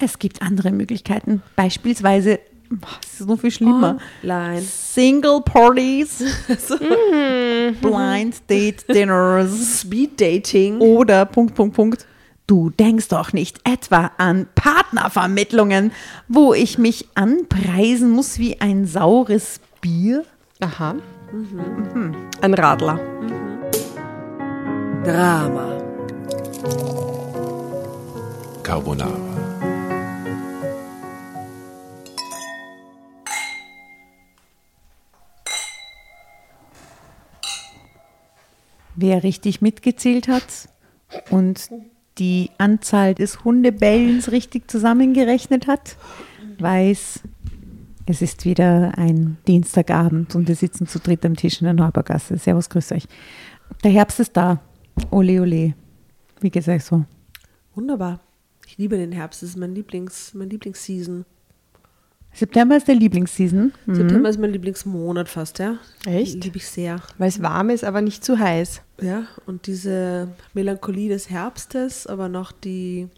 Es gibt andere Möglichkeiten. Beispielsweise, es ist so viel schlimmer. Online. Single Parties, Blind Date Dinners Speed Dating. oder Punkt, Punkt, Punkt. Du denkst doch nicht etwa an Partnervermittlungen, wo ich mich anpreisen muss wie ein saures Bier? Aha. Ein Radler. Drama. Carbonara. Wer richtig mitgezählt hat und die Anzahl des Hundebellens richtig zusammengerechnet hat, weiß, es ist wieder ein Dienstagabend und wir sitzen zu dritt am Tisch in der Neubergasse. Servus, grüß euch. Der Herbst ist da. Ole, ole. Wie geht's euch so? Wunderbar. Ich liebe den Herbst. Das ist mein Lieblings, mein Lieblingsseason. September ist der Lieblingsseason. Mhm. September ist mein Lieblingsmonat fast, ja. Echt? Liebe ich sehr. Weil es warm ist, aber nicht zu heiß. Ja, und diese Melancholie des Herbstes, aber noch die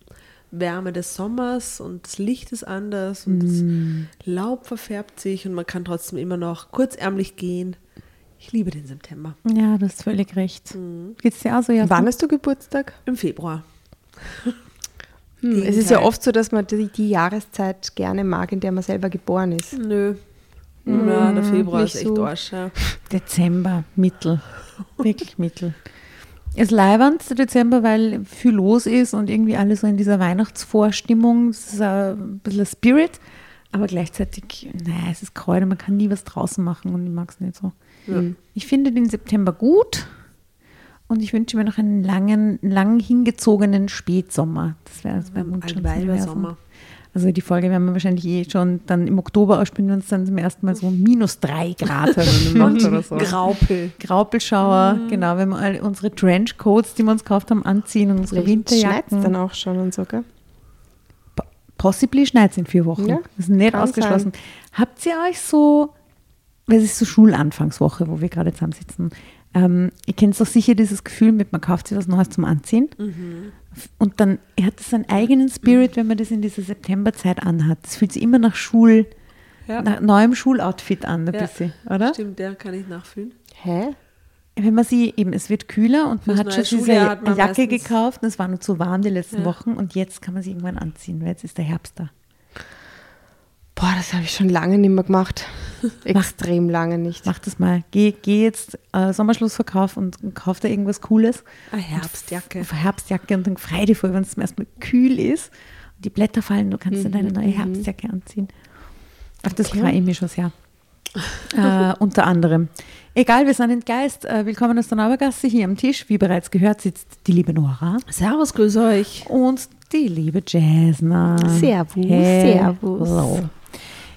Wärme des Sommers und das Licht ist anders und das Laub verfärbt sich und man kann trotzdem immer noch kurzärmlich gehen. Ich liebe den September. Ja, du hast völlig recht. Geht's dir auch so? Ja, Wann hast du Geburtstag? Im Februar. Hm, es ist ja oft so, dass man die, die Jahreszeit gerne mag, in der man selber geboren ist. Nö. Ja, der Februar ist echt so. Arsch. Ja. Dezember, Mittel. Wirklich Mittel. Es ist leibernd, der Dezember, weil viel los ist und irgendwie alle so in dieser Weihnachtsvorstimmung. Es ist ein bisschen Spirit, aber gleichzeitig, naja, es ist Kräuter, man kann nie was draußen machen und ich mag es nicht so. Ich finde den September gut und ich wünsche mir noch einen langen, lang hingezogenen Spätsommer. Das wäre wär mein Wunsch Ein. Weibersommer. Also die Folge werden wir wahrscheinlich eh schon dann im Oktober ausspielen, wenn es dann zum ersten Mal so minus drei Grad hat oder so. Graupel. Graupelschauer, genau, wenn wir all unsere Trenchcoats, die wir uns gekauft haben, anziehen und unsere Schneit Winterjacken. dann auch schon und so, gell? Possibly schneit es in vier Wochen. Ja, das ist nicht ausgeschlossen. Habt ihr euch so, weil es ist so Schulanfangswoche, wo wir gerade zusammensitzen, ähm, ihr kennt doch sicher dieses Gefühl mit, man kauft sich was Neues zum Anziehen und dann hat es seinen eigenen Spirit, wenn man das in dieser Septemberzeit anhat. Das fühlt sich immer nach Schul, Ja. nach neuem Schuloutfit an, ein Ja, bisschen, oder? Stimmt, der kann ich nachfühlen. Hä? Wenn man sie, eben, es wird kühler und man hat schon diese Schuljahr hat Jacke gekauft und es war nur zu warm die letzten Ja. Wochen und jetzt kann man sie irgendwann anziehen, weil jetzt ist der Herbst da. Boah, das habe ich schon lange nicht mehr gemacht. Extrem lange nicht. Mach das mal. Geh, geh jetzt äh, Sommerschlussverkauf und, und kauf da irgendwas Cooles. Eine Herbstjacke. Auf Herbstjacke und dann frei dir vor, wenn es zum ersten Mal kühl ist und die Blätter fallen, du kannst dir deine Mhm, neue Herbstjacke anziehen. Auf das freue ich mich schon sehr. äh, unter anderem. Egal, wir sind entgeist. Äh, willkommen aus der Naubergasse. Hier am Tisch, wie bereits gehört, sitzt die liebe Nora Servus, grüß euch. und die liebe Jasna. Servus, Hello. servus.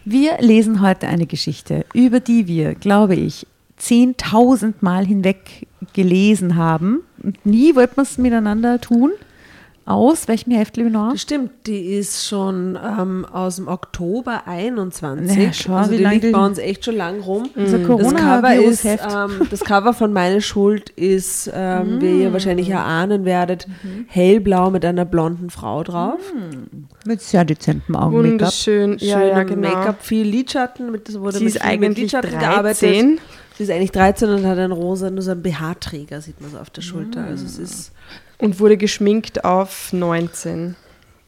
Wir lesen heute eine Geschichte, über die wir, glaube ich, 10.000 Mal hinweg gelesen haben. Und nie wollten wir es miteinander tun. Aus welchem Heft, liebe Nora? Das stimmt, die ist schon ähm, aus dem Oktober 21. Ja, schau, also wie die liegt bei uns echt schon lang rum. Unser Das Cover, ist, ähm, das Cover von Meine Schuld ist, ähm, wie ihr wahrscheinlich erahnen werdet, hellblau mit einer blonden Frau drauf. Mit sehr dezentem Augen-Make-up. Wunderschön. Ja, ja, genau. Make-up, viel Lidschatten. Mit, das wurde Sie mit ist mit eigentlich Lidschatten 13. Sie ist eigentlich 13 und hat einen rosa, nur so einen BH-Träger, sieht man so auf der Schulter. Also es ist, Und wurde geschminkt auf 19.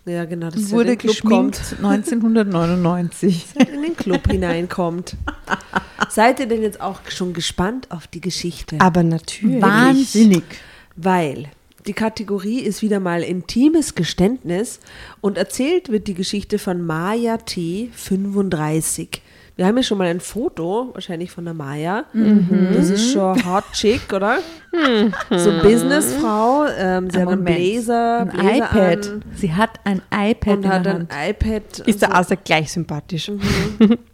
ja genau, das Wurde in den Club geschminkt kommt. 1999. in den Club hineinkommt. Seid ihr denn jetzt auch schon gespannt auf die Geschichte? Aber natürlich. Wahnsinnig. Weil die Kategorie ist wieder mal intimes Geständnis und erzählt wird die Geschichte von Maya T. 35. Wir haben ja schon mal ein Foto, wahrscheinlich von der Maya. Das ist schon hot chick, oder? So Businessfrau, ähm, sie hat einen. Blazer, Ein Blazer iPad. an Sie hat ein iPad und in hat der ein Hand. iPad. Ist der so. Asa gleich sympathisch.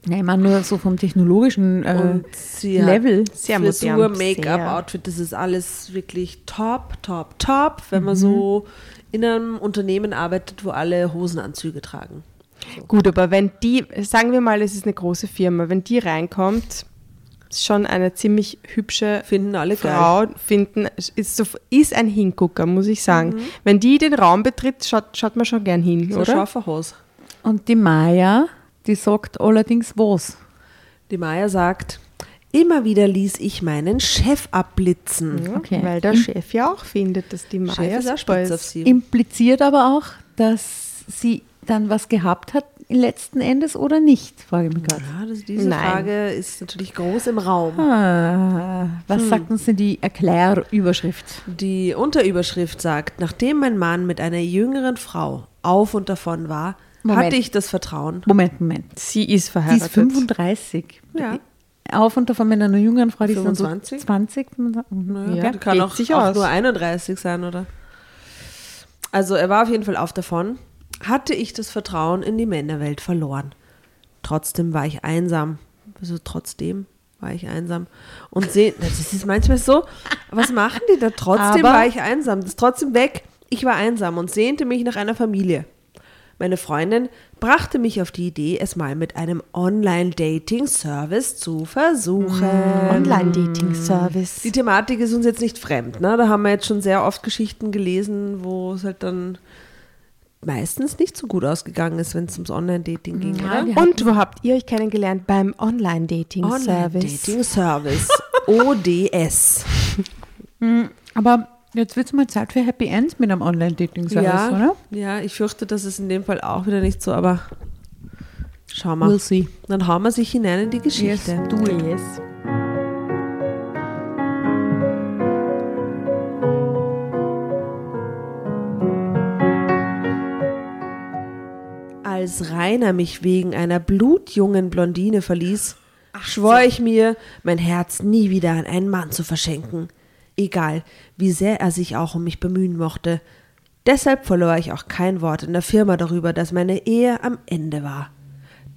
Ja, ich meine nur so vom technologischen äh, Und sie Level. hat Sehr Frisur, Make-up. Outfit, das ist alles wirklich top, top, top, wenn man so in einem Unternehmen arbeitet, wo alle Hosenanzüge tragen. Gut, aber wenn die, sagen wir mal, es ist eine große Firma, wenn die reinkommt, ist schon eine ziemlich hübsche Finden alle geil. Frau, finden, ist, so, ist ein Hingucker, muss ich sagen. Wenn die den Raum betritt, schaut, schaut man schon gern hin, So oder? scharfe Hose. Und die Maya, die sagt allerdings was. Die Maya sagt, immer wieder ließ ich meinen Chef abblitzen. Okay. Weil der Chef ja auch findet, dass die Maya Chef ist auch spitz auf ist. sie. Impliziert aber auch, dass sie dann was gehabt hat, letzten Endes oder nicht, frage ich mich gerade. Ja, das, diese Nein. Frage ist natürlich groß im Raum. Ah, was Hm. sagt uns denn die Erklärüberschrift? Die Unterüberschrift sagt, nachdem mein Mann mit einer jüngeren Frau auf und davon war, Moment. hatte ich das Vertrauen. Moment, Moment. Sie ist Sie verheiratet. ist 35. Ja. Auf und davon mit einer jüngeren Frau, die ist dann 25? so 20. Mhm. Ja. die kann auch, sich auch nur 31 sein, oder? Also er war auf jeden Fall auf davon. Hatte ich das Vertrauen in die Männerwelt verloren. Trotzdem war ich einsam. Also trotzdem war ich einsam. Und sehen, das ist manchmal so, was machen die da? Trotzdem Aber- war ich einsam. Das ist trotzdem weg. Ich war einsam und sehnte mich nach einer Familie. Meine Freundin brachte mich auf die Idee, es mal mit einem Online-Dating-Service zu versuchen. Online-Dating-Service. Die Thematik ist uns jetzt nicht fremd. Ne? Da haben wir jetzt schon sehr oft Geschichten gelesen, wo es halt dann meistens nicht so gut ausgegangen ist, wenn es ums Online-Dating ging. Ja, Und wo habt ihr euch kennengelernt? Beim Online-Dating-Service. Online-Dating-Service. ODS. Aber jetzt wird es mal Zeit für Happy End mit einem Online-Dating-Service, Ja, oder? ja, ich fürchte, das ist in dem Fall auch wieder nicht so, aber schauen wir. We'll see. Dann hauen wir sich hinein in die Yes, Geschichte. do it. Yes. Als Rainer mich wegen einer blutjungen Blondine verließ, schwor ich mir, mein Herz nie wieder an einen Mann zu verschenken, egal wie sehr er sich auch um mich bemühen mochte. Deshalb verlor ich auch kein Wort in der Firma darüber, dass meine Ehe am Ende war.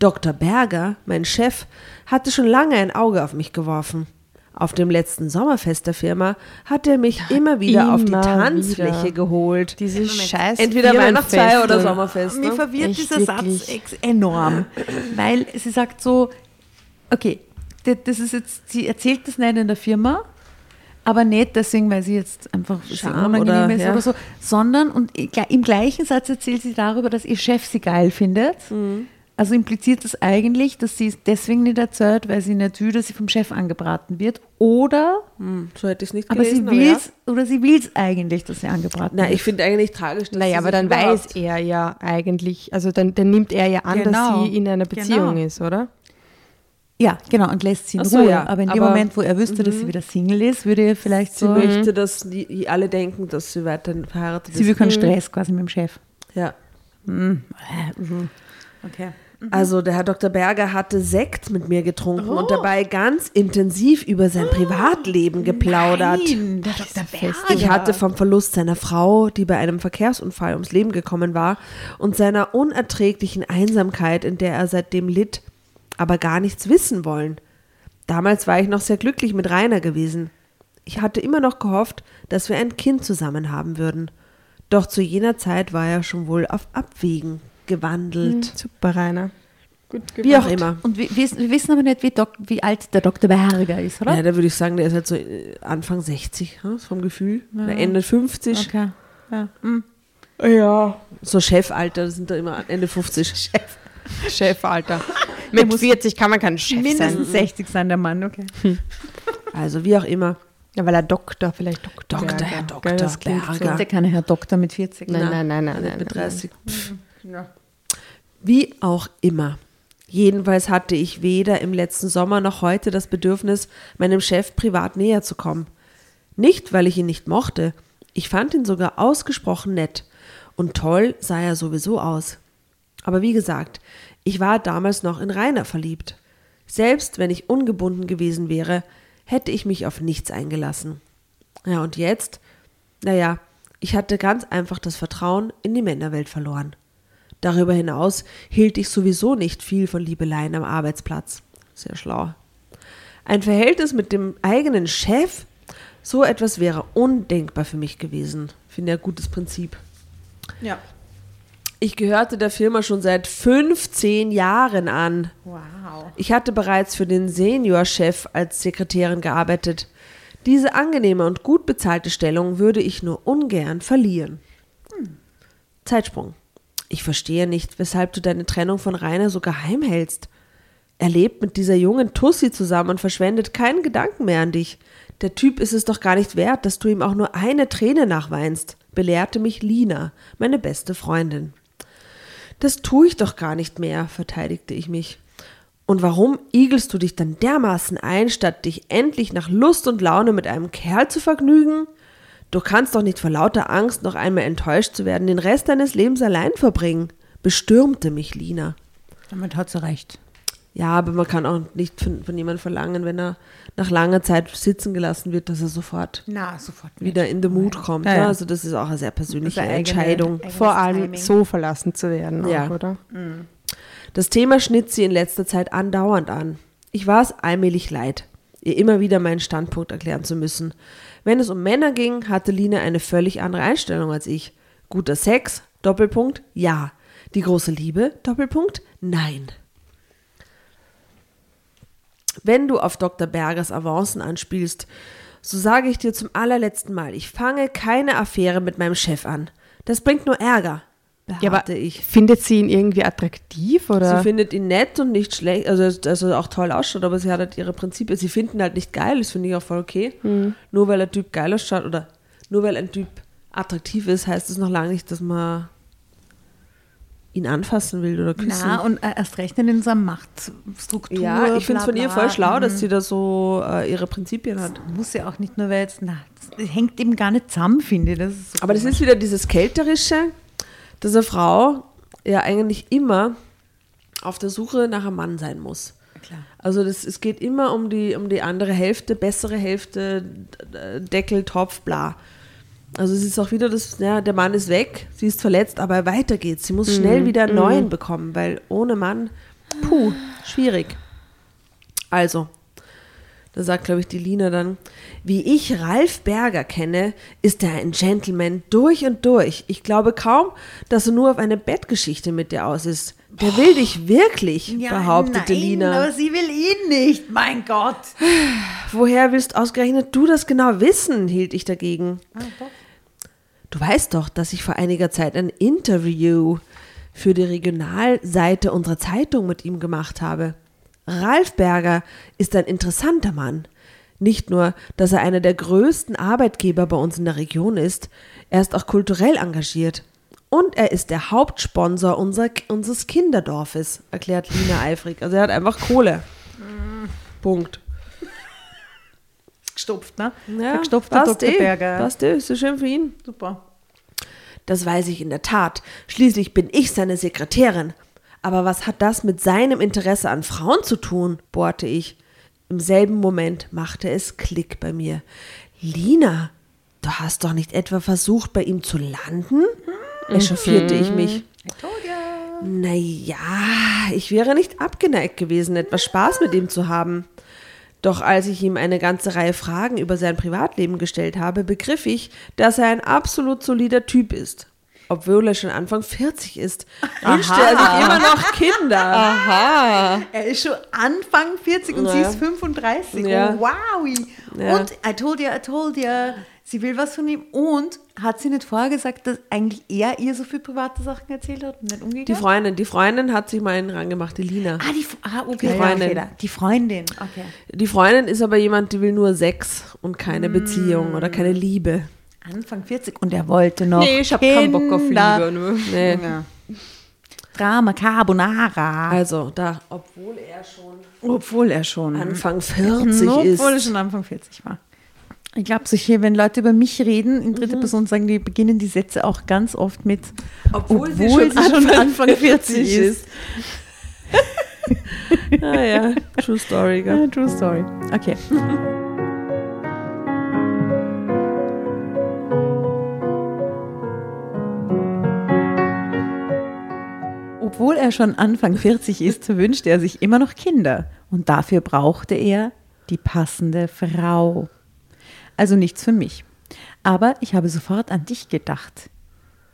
Dr. Berger, mein Chef, hatte schon lange ein Auge auf mich geworfen. Auf dem letzten Sommerfest der Firma hat er mich immer wieder auf die immer Tanzfläche wieder. geholt. Diese scheiß Entweder Weihnachtsfeier oder. Sommerfest. Mir Ne? verwirrt Echt dieser Satz wirklich. ex enorm, weil sie sagt so, okay, das ist jetzt, sie erzählt das nicht in der Firma, aber nicht deswegen, weil sie jetzt einfach Scham unangenehm oder- ist ja. oder so, sondern und im gleichen Satz erzählt sie darüber, dass ihr Chef sie geil findet. Mhm. Also impliziert das eigentlich, dass sie es deswegen nicht erzählt, weil sie nicht will, dass sie vom Chef angebraten wird, oder Hm, so hätte ich es nicht aber gelesen. sie will's oder sie will es eigentlich, dass sie angebraten Na, wird. ich finde eigentlich tragisch, dass Naja, sie aber sich dann überhaupt- weiß er ja eigentlich, also dann, dann nimmt er ja an, Genau. dass sie in einer Beziehung Genau. ist, oder? Ja, genau, und lässt sie in so, Ruhe. ja, aber in dem aber- Moment, wo er wüsste, dass sie wieder Single ist, würde er vielleicht Sie so. möchte, dass die, die alle denken, dass sie weiterhin verheiratet Sie will ist. keinen Stress quasi mit dem Chef. Ja. Okay. Also der Herr Dr. Berger hatte Sekt mit mir getrunken und dabei ganz intensiv über sein Privatleben geplaudert. Nein, der Dr. fest. Berger. Ich hatte vom Verlust seiner Frau, die bei einem Verkehrsunfall ums Leben gekommen war, und seiner unerträglichen Einsamkeit, in der er seitdem litt, aber gar nichts wissen wollen. Damals war ich noch sehr glücklich mit Rainer gewesen. Ich hatte immer noch gehofft, dass wir ein Kind zusammen haben würden. Doch zu jener Zeit war er schon wohl auf Abwägen gewandelt. Super, Rainer. Gut Wie auch immer. Und wir, wir wissen aber nicht, wie, Dok wie alt der Dr. Berger ist, oder? Ja, da würde ich sagen, der ist halt so äh, Anfang 60, hm, vom Gefühl. Oder Ende 50. Okay. Ja. Hm. Ja. So Chefalter, das sind da immer Ende 50. Chef, Alter. Mit 40 kann man kein Chef Mindestens sein. 60 sein, der Mann, okay. Also wie auch immer. Ja, weil er Doktor, vielleicht Doktor. Doktor, Berger. Herr Doktor das klingt Berger. So. Ja keiner Herr Doktor mit 40. Nein, nein, nein, nein, nicht nein, mit nein. 30. Wie auch immer. Jedenfalls hatte ich weder im letzten Sommer noch heute das Bedürfnis, meinem Chef privat näher zu kommen. Nicht, weil ich ihn nicht mochte. Ich fand ihn sogar ausgesprochen nett. Und toll sah er sowieso aus. Aber wie gesagt, ich war damals noch in Rainer verliebt. Selbst wenn ich ungebunden gewesen wäre, hätte ich mich auf nichts eingelassen. Ja, und jetzt? Naja, ich hatte ganz einfach das Vertrauen in die Männerwelt verloren. Darüber hinaus hielt ich sowieso nicht viel von Liebeleien am Arbeitsplatz. Sehr schlau. Ein Verhältnis mit dem eigenen Chef? So etwas wäre undenkbar für mich gewesen. Finde ja gutes Prinzip. Ja. Ich gehörte der Firma schon seit 15 Jahren an. Wow. Ich hatte bereits für den Seniorchef als Sekretärin gearbeitet. Diese angenehme und gut bezahlte Stellung würde ich nur ungern verlieren. Zeitsprung. Ich verstehe nicht, weshalb du deine Trennung von Rainer so geheim hältst. Er lebt mit dieser jungen Tussi zusammen und verschwendet keinen Gedanken mehr an dich. Der Typ ist es doch gar nicht wert, dass du ihm auch nur eine Träne nachweinst, belehrte mich Lina, meine beste Freundin. Das tue ich doch gar nicht mehr, verteidigte ich mich. Und warum igelst du dich dann dermaßen ein, statt dich endlich nach Lust und Laune mit einem Kerl zu vergnügen? Du kannst doch nicht vor lauter Angst, noch einmal enttäuscht zu werden, den Rest deines Lebens allein verbringen, bestürmte mich Lina. Damit hat sie recht. Ja, aber man kann auch nicht von, von jemandem verlangen, wenn er nach langer Zeit sitzen gelassen wird, dass er sofort Na, sofort wieder in den Mut kommt. Ja, Ja, ja. also das ist auch eine sehr persönliche eine eigene- Entscheidung. eigene- Vor allem Timing. so verlassen zu werden, auch, Ja. oder? Das Thema schnitt sie in letzter Zeit andauernd an. Ich war es allmählich leid, ihr immer wieder meinen Standpunkt erklären zu müssen. Wenn es um Männer ging, hatte Lina eine völlig andere Einstellung als ich. Guter Sex, Doppelpunkt, ja. Die große Liebe, Doppelpunkt, nein. Wenn du auf Dr. Bergers Avancen anspielst, so sage ich dir zum allerletzten Mal, ich fange keine Affäre mit meinem Chef an. Das bringt nur Ärger, Ja, aber beharrte ich. findet sie ihn irgendwie attraktiv oder? Sie findet ihn nett und nicht schlecht, also dass er auch toll ausschaut, aber sie hat halt ihre Prinzipien. Sie finden ihn halt nicht geil, das finde ich auch voll okay. Nur weil ein Typ geil ausschaut oder nur weil ein Typ attraktiv ist, heißt es noch lange nicht, dass man ihn anfassen will oder küssen. Na, und äh, erst recht in so einer Machtstruktur. ja, ich finde es von ihr voll schlau, Mhm. dass sie da so äh, ihre Prinzipien hat. Muss ja auch nicht nur, weil jetzt, na, das hängt eben gar nicht zusammen, finde ich. Das ist so Aber das ist wieder dieses Kälterische, dass eine Frau ja eigentlich immer auf der Suche nach einem Mann sein muss. Klar. Also das, es geht immer um die, um die andere Hälfte, bessere Hälfte, Deckel, Topf, bla. Also es ist auch wieder das, ja, der Mann ist weg, sie ist verletzt, aber weiter geht's. Sie muss schnell wieder einen neuen bekommen, weil ohne Mann, puh, schwierig. Also, da sagt, glaube ich, die Lina dann, wie ich Ralf Berger kenne, ist er ein Gentleman durch und durch. Ich glaube kaum, dass er nur auf eine Bettgeschichte mit dir aus ist. Der will dich wirklich, behauptete nein, Lina. Aber sie will ihn nicht, mein Gott. Woher willst ausgerechnet du das genau wissen? hielt ich dagegen. Du weißt doch, dass ich vor einiger Zeit ein Interview für die Regionalseite unserer Zeitung mit ihm gemacht habe. Ralf Berger ist ein interessanter Mann. Nicht nur, dass er einer der größten Arbeitgeber bei uns in der Region ist, er ist auch kulturell engagiert. Und er ist der Hauptsponsor unser, unseres Kinderdorfes, erklärt Lina eifrig. Also er hat einfach Kohle. Punkt. Gestopft, ne? Ja, Verstopfter passt Dr. eh, Berger. Passt eh, ist ja schön für ihn. Super. Das weiß ich in der Tat. Schließlich bin ich seine Sekretärin. Aber was hat das mit seinem Interesse an Frauen zu tun? bohrte ich. Im selben Moment machte es Klick bei mir. Lina, du hast doch nicht etwa versucht, bei ihm zu landen? Echauffierte ich mich. Naja, ich wäre nicht abgeneigt gewesen, etwas Spaß mit ihm zu haben. Doch als ich ihm eine ganze Reihe Fragen über sein Privatleben gestellt habe, begriff ich, dass er ein absolut solider Typ ist. Obwohl er schon Anfang 40 ist, wünschte er sich immer noch Kinder. Aha. Er ist schon Anfang 40 und sie Ja. ist 35. Ja. Oh, wow. Ja. Und I told you, I told you, sie will was von ihm. Und hat sie nicht vorher gesagt, dass eigentlich er ihr so viel private Sachen erzählt hat und nicht umgekehrt? Die Freundin, die Freundin hat sich mal einen rangemacht, die Lina. Ah, die, ah, okay, Die Freundin. okay. Die Freundin. Okay. Die Freundin ist aber jemand, die will nur Sex und keine Beziehung oder keine Liebe. Anfang 40 und er wollte noch. Nee, ich habe keinen Bock auf. Liebe. Nee. Ja. Drama Carbonara. Also da, obwohl er schon Obwohl er schon. Anfang 40 Obwohl ist. er schon Anfang 40 war. Ich glaube, solche, wenn Leute über mich reden, in Mhm. dritter Person sagen, die beginnen die Sätze auch ganz oft mit, Obwohl sie obwohl schon sie schon Anfang Anfang 40 ist. Ah ja, true story. Ja, true story. Okay. Obwohl er schon Anfang 40 ist, so wünscht er sich immer noch Kinder. Und dafür brauchte er die passende Frau. Also nichts für mich. Aber ich habe sofort an dich gedacht.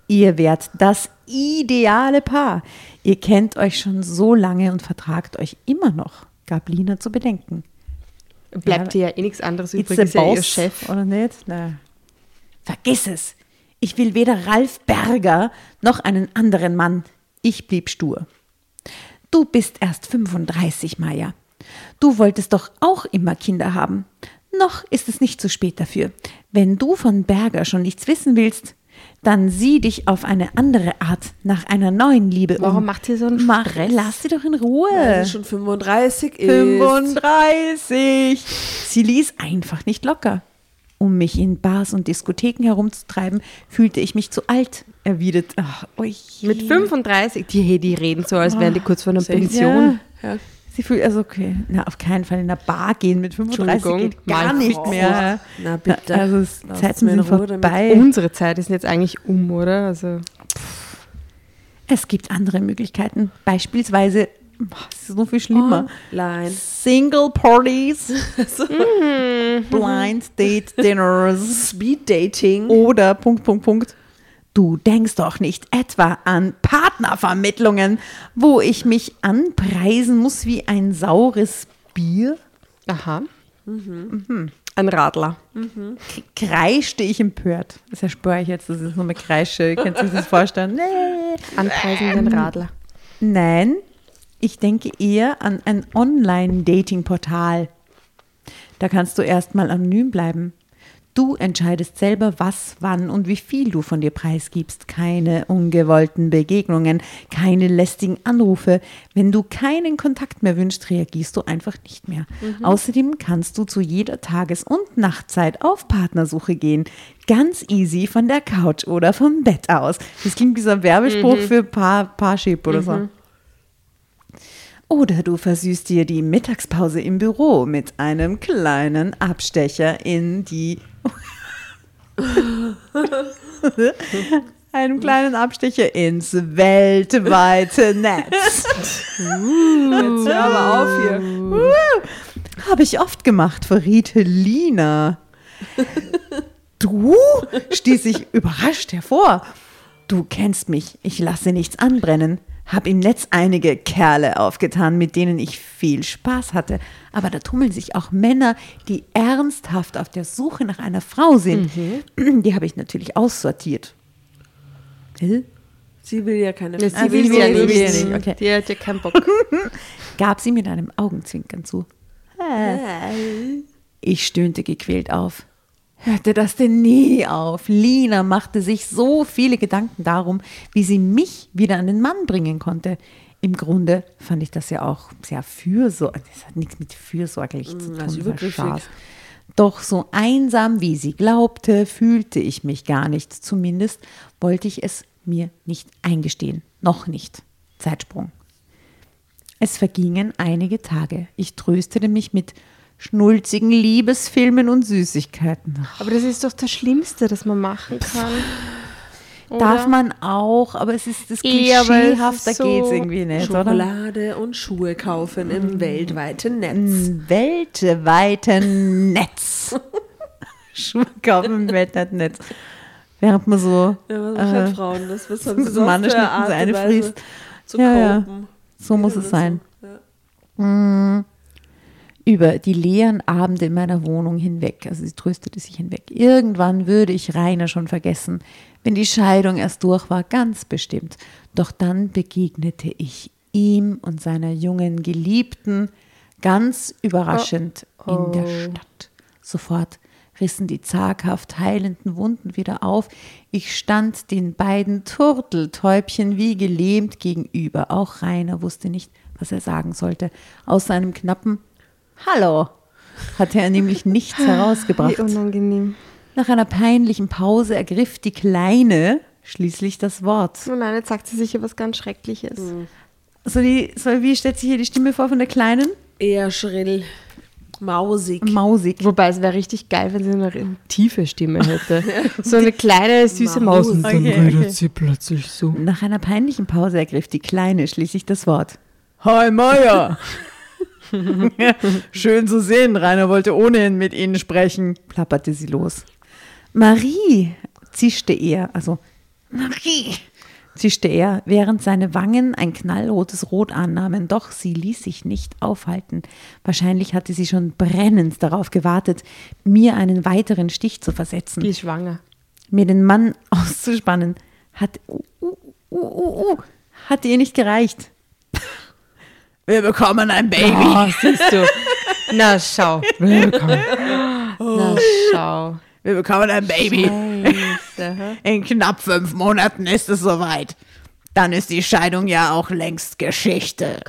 Ihr wärt das ideale Paar. Ihr kennt euch schon so lange und vertragt euch immer noch, gab Lina zu bedenken. Bleibt dir ja eh nichts anderes übrig, ist ja ihr Chef. oder nicht? Na. Vergiss es. Ich will weder Ralf Berger noch einen anderen Mann. Ich blieb stur. Du bist erst 35, Maja. Du wolltest doch auch immer Kinder haben. Noch ist es nicht zu spät dafür. Wenn du von Berger schon nichts wissen willst, dann sieh dich auf eine andere Art nach einer neuen Liebe Warum um. macht sie so einen Mach, Stress? lass sie doch in Ruhe. Weil sie schon 35 ist. 35. Sie ließ einfach nicht locker. Um mich in Bars und Diskotheken herumzutreiben, fühlte ich mich zu alt, erwidert. Ach, ui. Mit 35, die, hey, die reden so, als wären die kurz vor einer. Pension. Ja. Sie fühlt, also okay, na, auf keinen Fall in eine Bar gehen mit 35 Entschuldigung, geht gar nicht mehr. Na bitte. Also es- Zeiten sind Ruhe damit. vorbei. Unsere Zeit ist jetzt eigentlich um, oder? Also, Es gibt andere Möglichkeiten. Beispielsweise, es ist so viel schlimmer. Line. Single Parties, Blind Date Dinners Speed Dating. oder Punkt, Punkt, Punkt. Du denkst doch nicht etwa an Partnervermittlungen, wo ich mich anpreisen muss wie ein saures Bier? aha. Mhm. Ein Radler. Kreischte ich empört. Das erspüre ich jetzt, dass ich nur mehr kreische. Kannst du sich das vorstellen? Nee. Anpreisenden Radler. Nein, ich denke eher an ein Online-Dating-Portal. Da kannst du erstmal anonym bleiben. Du entscheidest selber, was, wann und wie viel du von dir preisgibst. Keine ungewollten Begegnungen, keine lästigen Anrufe. Wenn du keinen Kontakt mehr wünschst, reagierst du einfach nicht mehr. Außerdem kannst du zu jeder Tages- und Nachtzeit auf Partnersuche gehen. Ganz easy von der Couch oder vom Bett aus. Das klingt wie so ein Werbespruch für Paar, Parship oder so. Oder du versüßt dir die Mittagspause im Büro mit einem kleinen Abstecher in die. einem kleinen Abstecher ins weltweite Netz. Jetzt hör aber auf hier. Habe ich oft gemacht, verriet Lina. Du? stieß ich überrascht hervor. Du kennst mich, ich lasse nichts anbrennen. Hab im Netz einige Kerle aufgetan, mit denen ich viel Spaß hatte. Aber da tummeln sich auch Männer, die ernsthaft auf der Suche nach einer Frau sind. Die habe ich natürlich aussortiert. Hä? Sie will ja keine Ja, Frau. sie will sie ja will nicht. ja nicht, okay. Die hat ja keinen Bock. Gab sie mit einem Augenzwinkern zu. Ich stöhnte gequält auf. Hörte das denn nie auf? Lina machte sich so viele Gedanken darum, wie sie mich wieder an den Mann bringen konnte. Im Grunde fand ich das ja auch sehr fürsorglich. Das hat nichts mit fürsorglich zu tun. das ist. Doch so einsam, wie sie glaubte, fühlte ich mich gar nicht. Zumindest wollte ich es mir nicht eingestehen. Noch nicht. Zeitsprung. Es vergingen einige Tage. Ich tröstete mich mit schnulzigen Liebesfilmen und Süßigkeiten. Aber das ist doch das Schlimmste, das man machen kann. Darf Oder? man auch, aber es ist das ist so geht es irgendwie nicht, oder? Schokolade und Schuhe kaufen im weltweiten Netz. Im weltweiten Netz. Schuhe kaufen im weltweiten Netz. Während man so, Ja, was äh, machen Frauen? Das was haben sie so und einfriest. Weise zu Ja, ja. so muss Oder es sein. So. Ja. Über die leeren Abende in meiner Wohnung hinweg. Also sie tröstete sich hinweg. Irgendwann würde ich Rainer schon vergessen, wenn die Scheidung erst durch war, ganz bestimmt. Doch dann begegnete ich ihm und seiner jungen Geliebten ganz überraschend in der Stadt. Sofort rissen die zaghaft heilenden Wunden wieder auf. Ich stand den beiden Turteltäubchen wie gelähmt gegenüber. Auch Rainer wusste nicht, was er sagen sollte. Aus seinem knappen Hallo hatte er nämlich nichts herausgebracht. Wie unangenehm. Nach einer peinlichen Pause ergriff die Kleine schließlich das Wort. Oh nein, jetzt sagt sie sicher was ganz Schreckliches. So die, so wie stellt sich hier die Stimme vor von der Kleinen? Eher schrill, mausig. Mausig. Wobei es wäre richtig geil, wenn sie eine tiefe Stimme hätte. so eine kleine, süße Maus. Maus. Und dann Okay, redet okay. sie plötzlich so. Nach einer peinlichen Pause ergriff die Kleine schließlich das Wort. Hi Maya! Schön zu sehen, Rainer wollte ohnehin mit Ihnen sprechen, plapperte sie los. Marie, zischte er, also Marie, zischte er, während seine Wangen ein knallrotes Rot annahmen, doch sie ließ sich nicht aufhalten. Wahrscheinlich hatte sie schon brennend darauf gewartet, mir einen weiteren Stich zu versetzen. Die ist schwanger. mir den Mann auszuspannen, hat, uh, uh, uh, uh, uh, hat ihr nicht gereicht. Wir bekommen ein Baby. Oh, siehst du. Na, schau. Willkommen. Na, schau. Wir bekommen ein Baby. Scheiße? In knapp fünf Monaten ist es soweit. Dann ist die Scheidung ja auch längst Geschichte.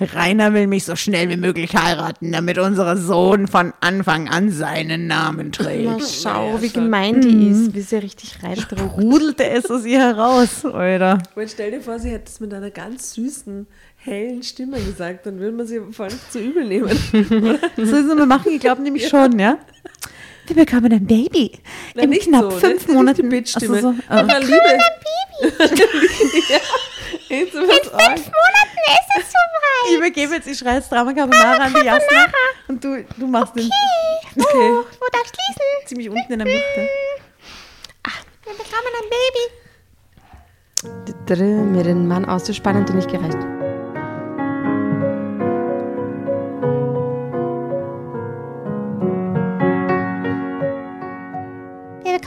Rainer will mich so schnell wie möglich heiraten, damit unser Sohn von Anfang an seinen Namen Na, trägt. schau, wie gemein die ist, wie sie richtig reindruckt. Rudelte es aus ihr heraus, Alter. Und stell dir vor, sie hätte es mit einer ganz süßen, hellen Stimme gesagt, dann würde man sie voll nicht zu übel nehmen. Das sollen wir machen, ich glaube nämlich schon, ja? Wir bekommen ein Baby. Na, In nicht knapp so, fünf nicht die Monaten. Bitch-Stimme. Ach so, Ah. Liebe. ja, jetzt was arg. Monaten ist es soweit. Ich übergebe jetzt, ich schreie jetzt Drama Carbonara an die Jasna und du, du machst den Okay. Oh, wo darfst du schließen? ziemlich unten in der Mitte. Wir bekommen ein Baby. Mir den Mann auszuspannen, hat nicht gereicht.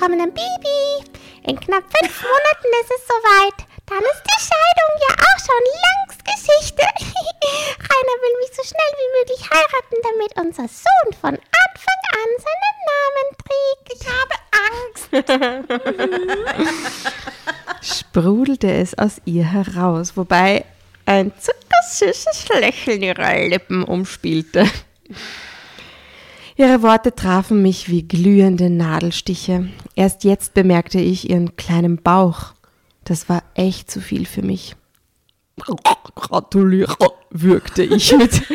Ein Baby. In knapp fünf Monaten ist es soweit. Dann ist die Scheidung ja auch schon längst Geschichte. Rainer will mich so schnell wie möglich heiraten, damit unser Sohn von Anfang an seinen Namen trägt. Ich habe Angst. sprudelte es aus ihr heraus, wobei ein zuckersüßes Lächeln ihre Lippen umspielte. Ihre Worte trafen mich wie glühende Nadelstiche. Erst jetzt bemerkte ich ihren kleinen Bauch. Das war echt zu viel für mich. Gratuliere, würgte ich mit,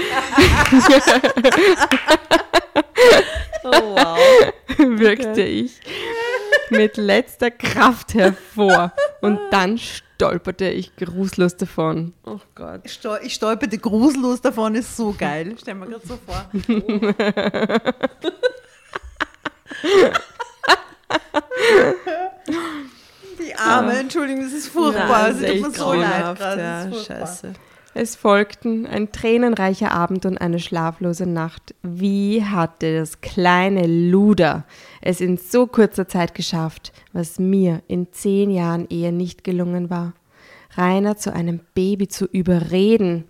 Oh, wow. wirkte ich mit letzter Kraft hervor. Und dann stolperte ich grußlos davon. Oh Gott. Ich, stol ich stolperte grusellos davon, ist so geil. Stell mir gerade so vor. Die Arme, Entschuldigung, das ist furchtbar. Ja, Es das ist echt so leid ja, das ist furchtbar. scheiße. Es folgten ein tränenreicher Abend und eine schlaflose Nacht. Wie hatte das kleine Luder es in so kurzer Zeit geschafft, was mir in zehn Jahren Ehe nicht gelungen war? Rainer zu einem Baby zu überreden.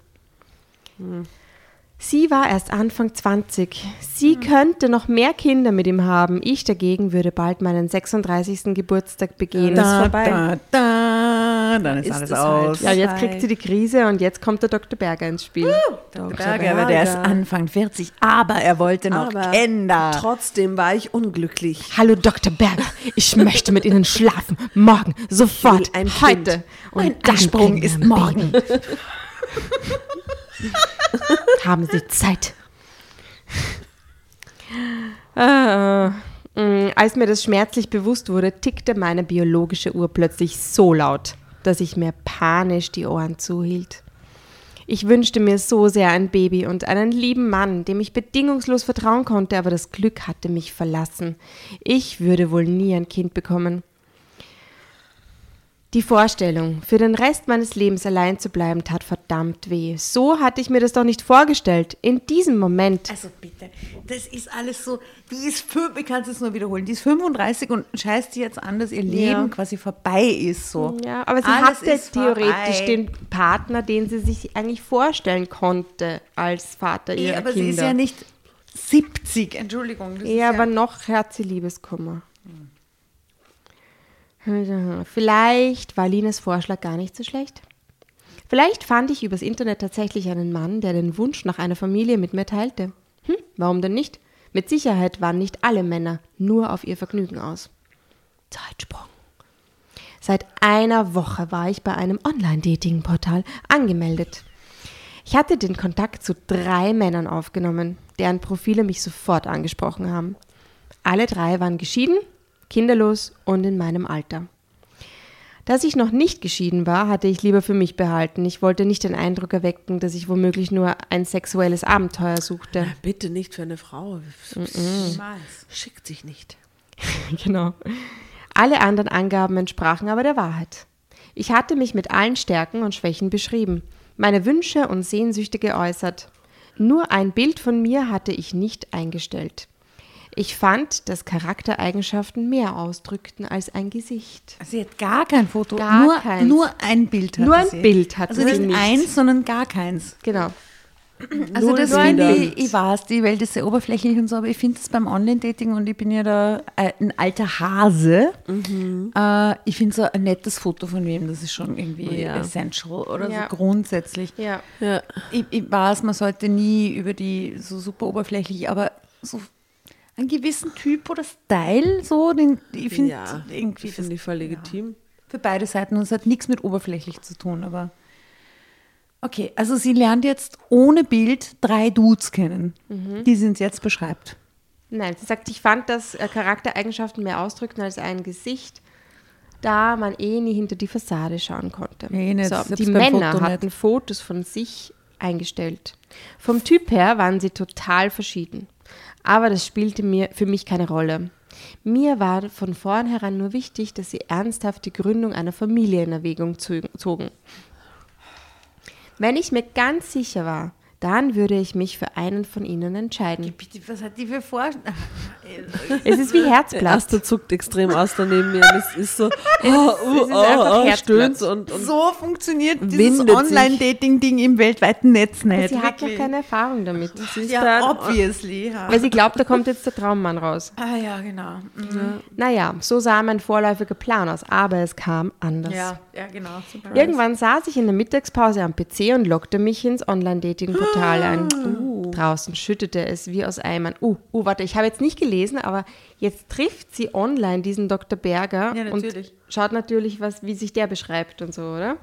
Sie war erst Anfang 20. Sie könnte noch mehr Kinder mit ihm haben. Ich dagegen würde bald meinen 36. Geburtstag begehen. Da, vorbei. da, da, dann ist, Ist alles es aus. halt. Ja, jetzt kriegt sie die Krise und jetzt kommt der Dr. Berger ins Spiel. Dr. Berger. Berger, aber der ist Anfang 40, aber er wollte noch Aber Kinder. trotzdem war ich unglücklich. Hallo Dr. Berger, ich möchte mit Ihnen schlafen. Morgen, sofort, heute. Kind. Und Mein wir ist morgen. Haben Sie Zeit? Ah, mh, als mir das schmerzlich bewusst wurde, tickte meine biologische Uhr plötzlich so laut, dass ich mir panisch die Ohren zuhielt. Ich wünschte mir so sehr ein Baby und einen lieben Mann, dem ich bedingungslos vertrauen konnte, aber das Glück hatte mich verlassen. Ich würde wohl nie ein Kind bekommen. Die Vorstellung, für den Rest meines Lebens allein zu bleiben, tat verdammt weh. So hatte ich mir das doch nicht vorgestellt. In diesem Moment. Also bitte, das ist alles so, die ist, fünf, ich kann es jetzt nur wiederholen, die ist 35 und scheißt sie jetzt an, dass ihr Leben quasi vorbei ist. So. Ja, aber sie Alles hatte theoretisch vorbei. den Partner, den sie sich eigentlich vorstellen konnte als Vater ihrer Ja, aber Kinder. sie ist ja nicht 70, Entschuldigung. Das ist Ja, aber noch hat sie Liebeskummer. Vielleicht war Lines Vorschlag gar nicht so schlecht. Vielleicht fand ich übers Internet tatsächlich einen Mann, der den Wunsch nach einer Familie mit mir teilte. Hm, warum denn nicht? Mit Sicherheit waren nicht alle Männer nur auf ihr Vergnügen aus. Zeitsprung. Seit einer Woche war ich bei einem Online-Dating-Portal angemeldet. Ich hatte den Kontakt zu drei Männern aufgenommen, deren Profile mich sofort angesprochen haben. Alle drei waren geschieden, kinderlos und in meinem Alter. Dass ich noch nicht geschieden war, hatte ich lieber für mich behalten. Ich wollte nicht den Eindruck erwecken, dass ich womöglich nur ein sexuelles Abenteuer suchte. Bitte nicht für eine Frau. Schickt sich nicht. genau. Alle anderen Angaben entsprachen aber der Wahrheit. Ich hatte mich mit allen Stärken und Schwächen beschrieben, meine Wünsche und Sehnsüchte geäußert. Nur ein Bild von mir hatte ich nicht eingestellt. Ich fand, dass Charaktereigenschaften mehr ausdrückten als ein Gesicht. Sie hat gar kein Foto, Gar nur, keins. nur ein Bild hatte Nur ein sie. Bild hatte also sie nicht nicht. eins, sondern gar keins. Genau. Also Null das finde ich, ich weiß, die Welt ist sehr oberflächlich und so, aber ich finde es beim Online-Dating und ich bin ja da äh, ein alter Hase. Mhm. Äh, ich finde so ein nettes Foto von wem, das ist schon irgendwie Ja. essential oder Ja. so grundsätzlich. Ja. Ja. Ich, ich weiß, man sollte nie über die so super oberflächlich, aber so einen gewissen Typ oder Style, so, den, ich finde ja, irgendwie finde das- ich voll legitim. für beide Seiten und es hat nichts mit oberflächlich zu tun, aber okay, also sie lernt jetzt ohne Bild drei Dudes kennen, die sie uns jetzt beschreibt. Nein, sie sagt, ich fand, dass äh, Charaktereigenschaften mehr ausdrückten als ein Gesicht, da man eh nie hinter die Fassade schauen konnte. Eh nicht, so, die Männer Foto hatten nicht. Fotos von sich eingestellt. Vom Typ her waren sie total verschieden. Aber das spielte mir für mich keine Rolle. Mir war von vornherein nur wichtig, dass sie ernsthaft die Gründung einer Familie in Erwägung zo- zogen. Wenn ich mir ganz sicher war, dann würde ich mich für einen von ihnen entscheiden. Bitte, was hat die für Vor... Es ist wie Der Herzblatt. erste zuckt extrem aus daneben mir. Es ist so, oh, oh, ist einfach oh, oh, Herzblatt. stöhnt und, und so funktioniert dieses. Online-Dating-Ding im weltweiten Netz nicht. Sie hat noch keine Erfahrung damit. siehst ja, dann, obviously. Ja. Weil sie glaubt, da kommt jetzt der Traummann raus. Ah ja, genau. Mhm. Naja, so sah mein vorläufiger Plan aus, aber es kam anders. Ja, ja, genau. Surprise. Irgendwann saß ich in der Mittagspause am PC und lockte mich ins Online-Dating-Portal ein. Uh, draußen schüttete es wie aus Eimern. Uh, uh, warte, ich habe jetzt nicht gelesen, aber jetzt trifft sie online diesen Dr. Berger Ja, und natürlich. schaut natürlich, was, wie sich der beschreibt und so, oder?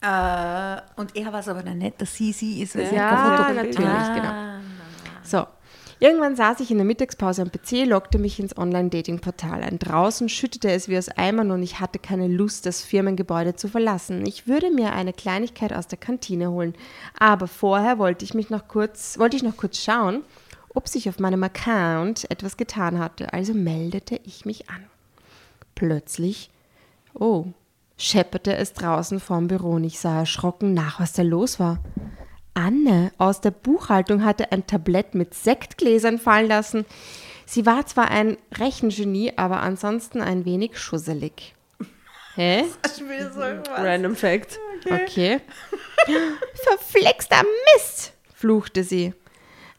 Äh, und er war es aber dann nicht, dass sie sie ist. Ja, Foto natürlich, Ah. genau. So. Irgendwann saß ich in der Mittagspause am PC, lockte mich ins Online-Dating-Portal ein. Draußen schüttete es wie aus Eimern und ich hatte keine Lust, das Firmengebäude zu verlassen. Ich würde mir eine Kleinigkeit aus der Kantine holen. Aber vorher wollte ich mich noch kurz, wollte ich noch kurz schauen, ob sich auf meinem Account etwas getan hatte. Also meldete ich mich an. Plötzlich, oh, schepperte es draußen vorm Büro und ich sah erschrocken nach, was da los war. Anne aus der Buchhaltung hatte ein Tablett mit Sektgläsern fallen lassen. Sie war zwar ein Rechengenie, aber ansonsten ein wenig schusselig. Hä? Random Fact. Okay. Verflixter Mist, fluchte sie.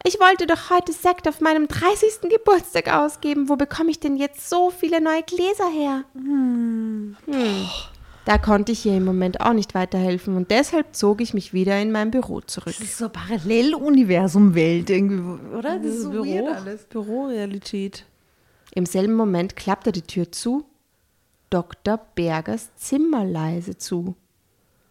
Ich wollte doch heute Sekt auf meinem 30. Geburtstag ausgeben. Wo bekomme ich denn jetzt so viele neue Gläser her? Hm. Da konnte ich ihr im Moment auch nicht weiterhelfen und deshalb zog ich mich wieder in mein Büro zurück. Das ist so Paralleluniversum-Welt irgendwie, oder? Das ist so Büro, weird alles. Bürorealität. Im selben Moment klappte die Tür zu, Dr. Bergers Zimmer leise zu.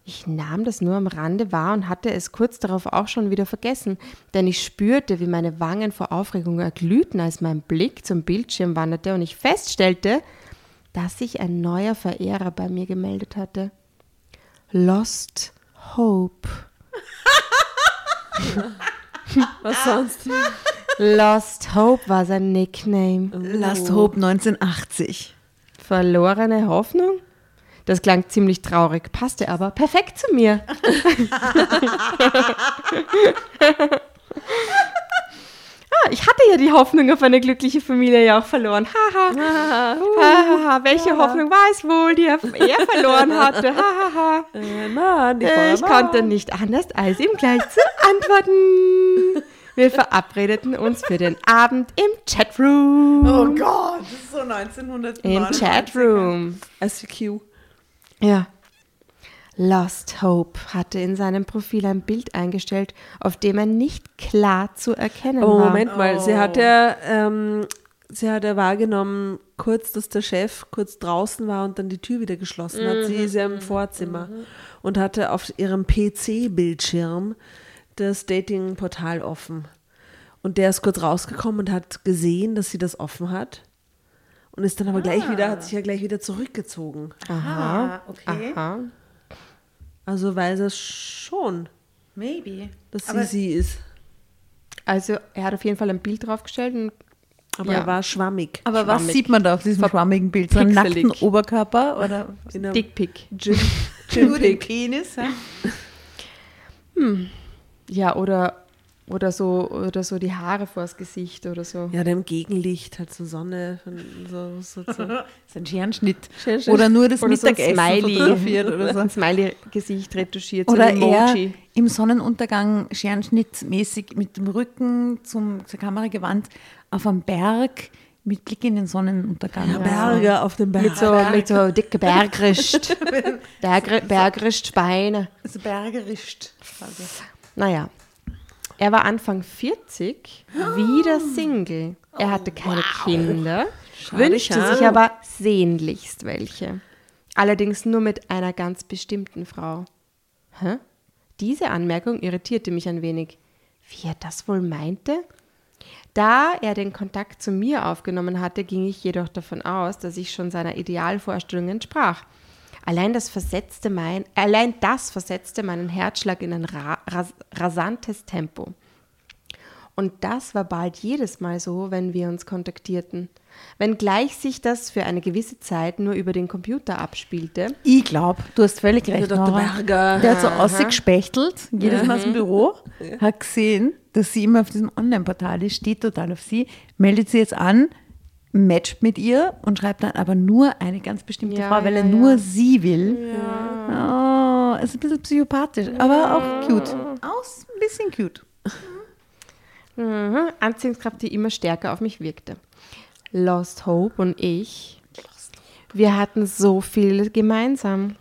Ich nahm das nur am Rande wahr und hatte es kurz darauf auch schon wieder vergessen, denn ich spürte, wie meine Wangen vor Aufregung erglühten, als mein Blick zum Bildschirm wanderte und ich feststellte, dass sich ein neuer Verehrer bei mir gemeldet hatte. Lost Hope. Was sonst? Lost Hope war sein Nickname. Last Hope 1980. Verlorene Hoffnung? Das klang ziemlich traurig, passte aber perfekt zu mir. ich hatte ja die Hoffnung auf eine glückliche Familie ja auch verloren. Haha. Haha. Welche Hoffnung war es wohl, die er, er verloren hatte? Hahaha. Äh, Mann, die Ich Frau Mann. konnte nicht anders, als ihm gleich zu antworten. Wir verabredeten uns für den Abend im Chatroom. Oh Gott, das ist so 1900. Im Chatroom. ICQ. Ja. Lost Hope hatte in seinem Profil ein Bild eingestellt, auf dem er nicht klar zu erkennen Aber war. Moment mal, sie hat ja, ähm, sie hat ja wahrgenommen, kurz, dass der Chef kurz draußen war und dann die Tür wieder geschlossen hat. Sie ist ja im Vorzimmer und hatte auf ihrem PC-Bildschirm das Dating-Portal offen. Und der ist kurz rausgekommen und hat gesehen, dass sie das offen hat. Und ist dann aber gleich wieder, hat sich ja gleich wieder zurückgezogen. Ah, okay. Aha. Also weiß er schon, Maybe. dass sie Aber- sie ist. Also er hat auf jeden Fall ein Bild draufgestellt und Aber Ja. er war schwammig. Aber was Schwammig. sieht man da auf diesem schwammigen Bild? So einen nackten Oberkörper oder Genau. Dickpick. Den Gym-Pick. Penis? Ja? Ja, oder Oder so, oder so die Haare vors Gesicht oder so. Ja, dem Gegenlicht, halt so Sonne. So, so, so. Das ist ein Scherenschnitt. Scherenschnitt. Oder nur das Oder so ein Mittagessen Smiley. fotografiert oder so. Ein Smiley-Gesicht retuschiert, so Oder ein er Emoji. im Sonnenuntergang scherenschnittmäßig mit dem Rücken zum, zur Kamera gewandt auf einem Berg mit Blick in den Sonnenuntergang. Ja, Berge auf dem Berg. Mit so, mit so dicke Bergrist. Bergre, Bergristbeine. Also bergerischt. quasi. Naja. Er war Anfang 40, wieder Single. Er hatte keine Kinder, wünschte schade. sich aber sehnlichst welche. Allerdings nur mit einer ganz bestimmten Frau. Hä? Diese Anmerkung irritierte mich ein wenig. Wie er das wohl meinte? Da er den Kontakt zu mir aufgenommen hatte, ging ich jedoch davon aus, dass ich schon seiner Idealvorstellung entsprach. Allein das versetzte mein, allein das versetzte meinen Herzschlag in ein ra ras rasantes Tempo. Und das war bald jedes Mal so, wenn wir uns kontaktierten. Wenngleich sich das für eine gewisse Zeit nur über den Computer abspielte, Ich glaube, du hast völlig recht. Der Dr. Berger. Der hat so ausgespechtelt, jedes Mal aus dem Büro, hat gesehen, dass sie immer auf diesem Online-Portal ist, steht total auf sie, meldet sie jetzt an, matcht mit ihr und schreibt dann aber nur eine ganz bestimmte Ja, Frau, weil ja, er ja. nur sie will. Oh, ist ein bisschen psychopathisch, aber auch cute. Aus, ein bisschen cute. Mhm. Anziehungskraft, die immer stärker auf mich wirkte. Lost Hope und ich, wir hatten so viel gemeinsam.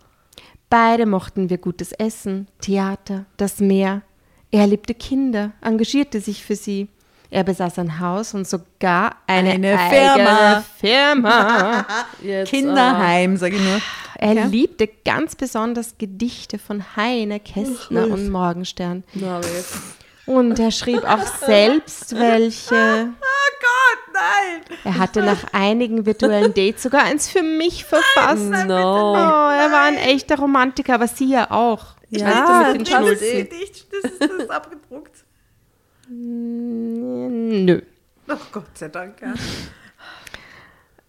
Beide mochten wir gutes Essen, Theater, das Meer. Er liebte Kinder, engagierte sich für sie. Er besaß ein Haus und sogar eine, Eine Firma. Jetzt, Kinderheim, sage ich nur. Er Ja. liebte ganz besonders Gedichte von Heine, Kästner und Morgenstern. Und er schrieb auch selbst welche. Oh Gott, nein! Er hatte nach einigen virtuellen Dates sogar eins für mich verfasst. No. Oh, er war ein echter Romantiker, aber sie ja auch. Ja, mit den das eh- Gedicht, das ist, das abgedruckt. Nö. Oh Gott sei Dank, ja.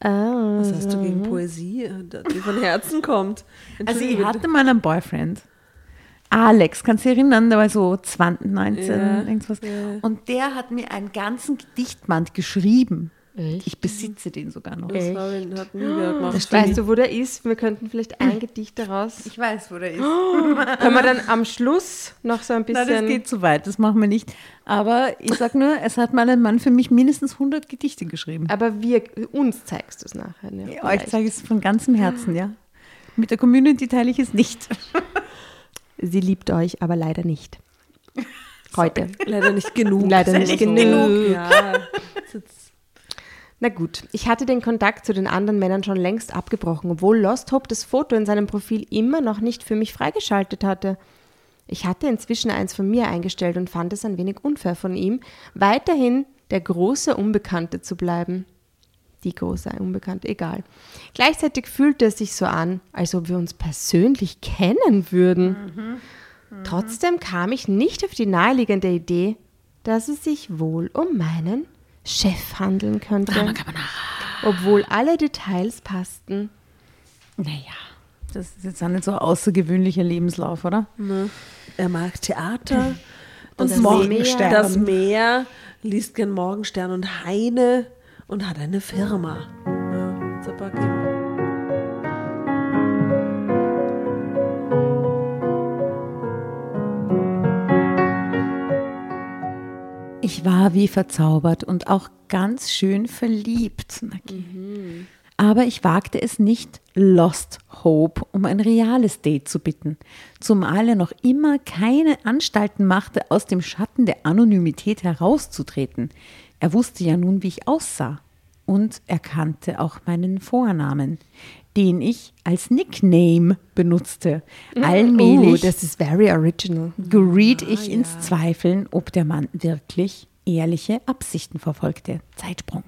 Ah, Was hast du gegen Poesie, die von Herzen kommt? Also ich hatte mal einen Boyfriend. Alex, kannst du dich erinnern? Der war so 20, 19, Ja, irgendwas. ja. Und der hat mir einen ganzen Gedichtband geschrieben. Echt? Ich besitze den sogar noch. Das habe ich- hat nie wer gemacht. Weißt du, wo der ist? Wir könnten vielleicht ein Gedicht daraus. Ich weiß, wo der ist. Können wir dann am Schluss noch so ein Nein, bisschen. das geht zu weit, das machen wir nicht. Aber ich sag nur, es hat mal ein Mann für mich mindestens 100 Gedichte geschrieben. aber wir, uns zeigst du es nachher. Ja, Euch zeige ich es von ganzem Herzen, ja. Mit der Community teile ich es nicht. Sie liebt euch, aber leider nicht. Heute. Leider nicht genug. Leider nicht genug. Ja. Na gut, ich hatte den Kontakt zu den anderen Männern schon längst abgebrochen, obwohl Lost Hope das Foto in seinem Profil immer noch nicht für mich freigeschaltet hatte. Ich hatte inzwischen eins von mir eingestellt und fand es ein wenig unfair von ihm, weiterhin der große Unbekannte zu bleiben. Die große Unbekannte, egal. Gleichzeitig fühlte es sich so an, als ob wir uns persönlich kennen würden. Trotzdem kam ich nicht auf die naheliegende Idee, dass es sich wohl um meinen Chef handeln könnte. Obwohl alle Details passten. Naja, das ist jetzt auch nicht so ein außergewöhnlicher Lebenslauf, oder? Ne? Er mag Theater, Und das Morgenstern. Meer, das Meer, liest gern Morgenstern und Heine und hat eine Firma. Ja, hat's Ich war wie verzaubert und auch ganz schön verliebt. Naki. Aber ich wagte es nicht, Lost Hope um ein reales Date zu bitten, zumal er noch immer keine Anstalten machte, aus dem Schatten der Anonymität herauszutreten. Er wusste ja nun, wie ich aussah. Und er kannte auch meinen Vornamen, den ich als Nickname benutzte. Allmählich Oh, das ist very original. geriet ich ins Zweifeln, ob der Mann wirklich ehrliche Absichten verfolgte. Zeitsprung.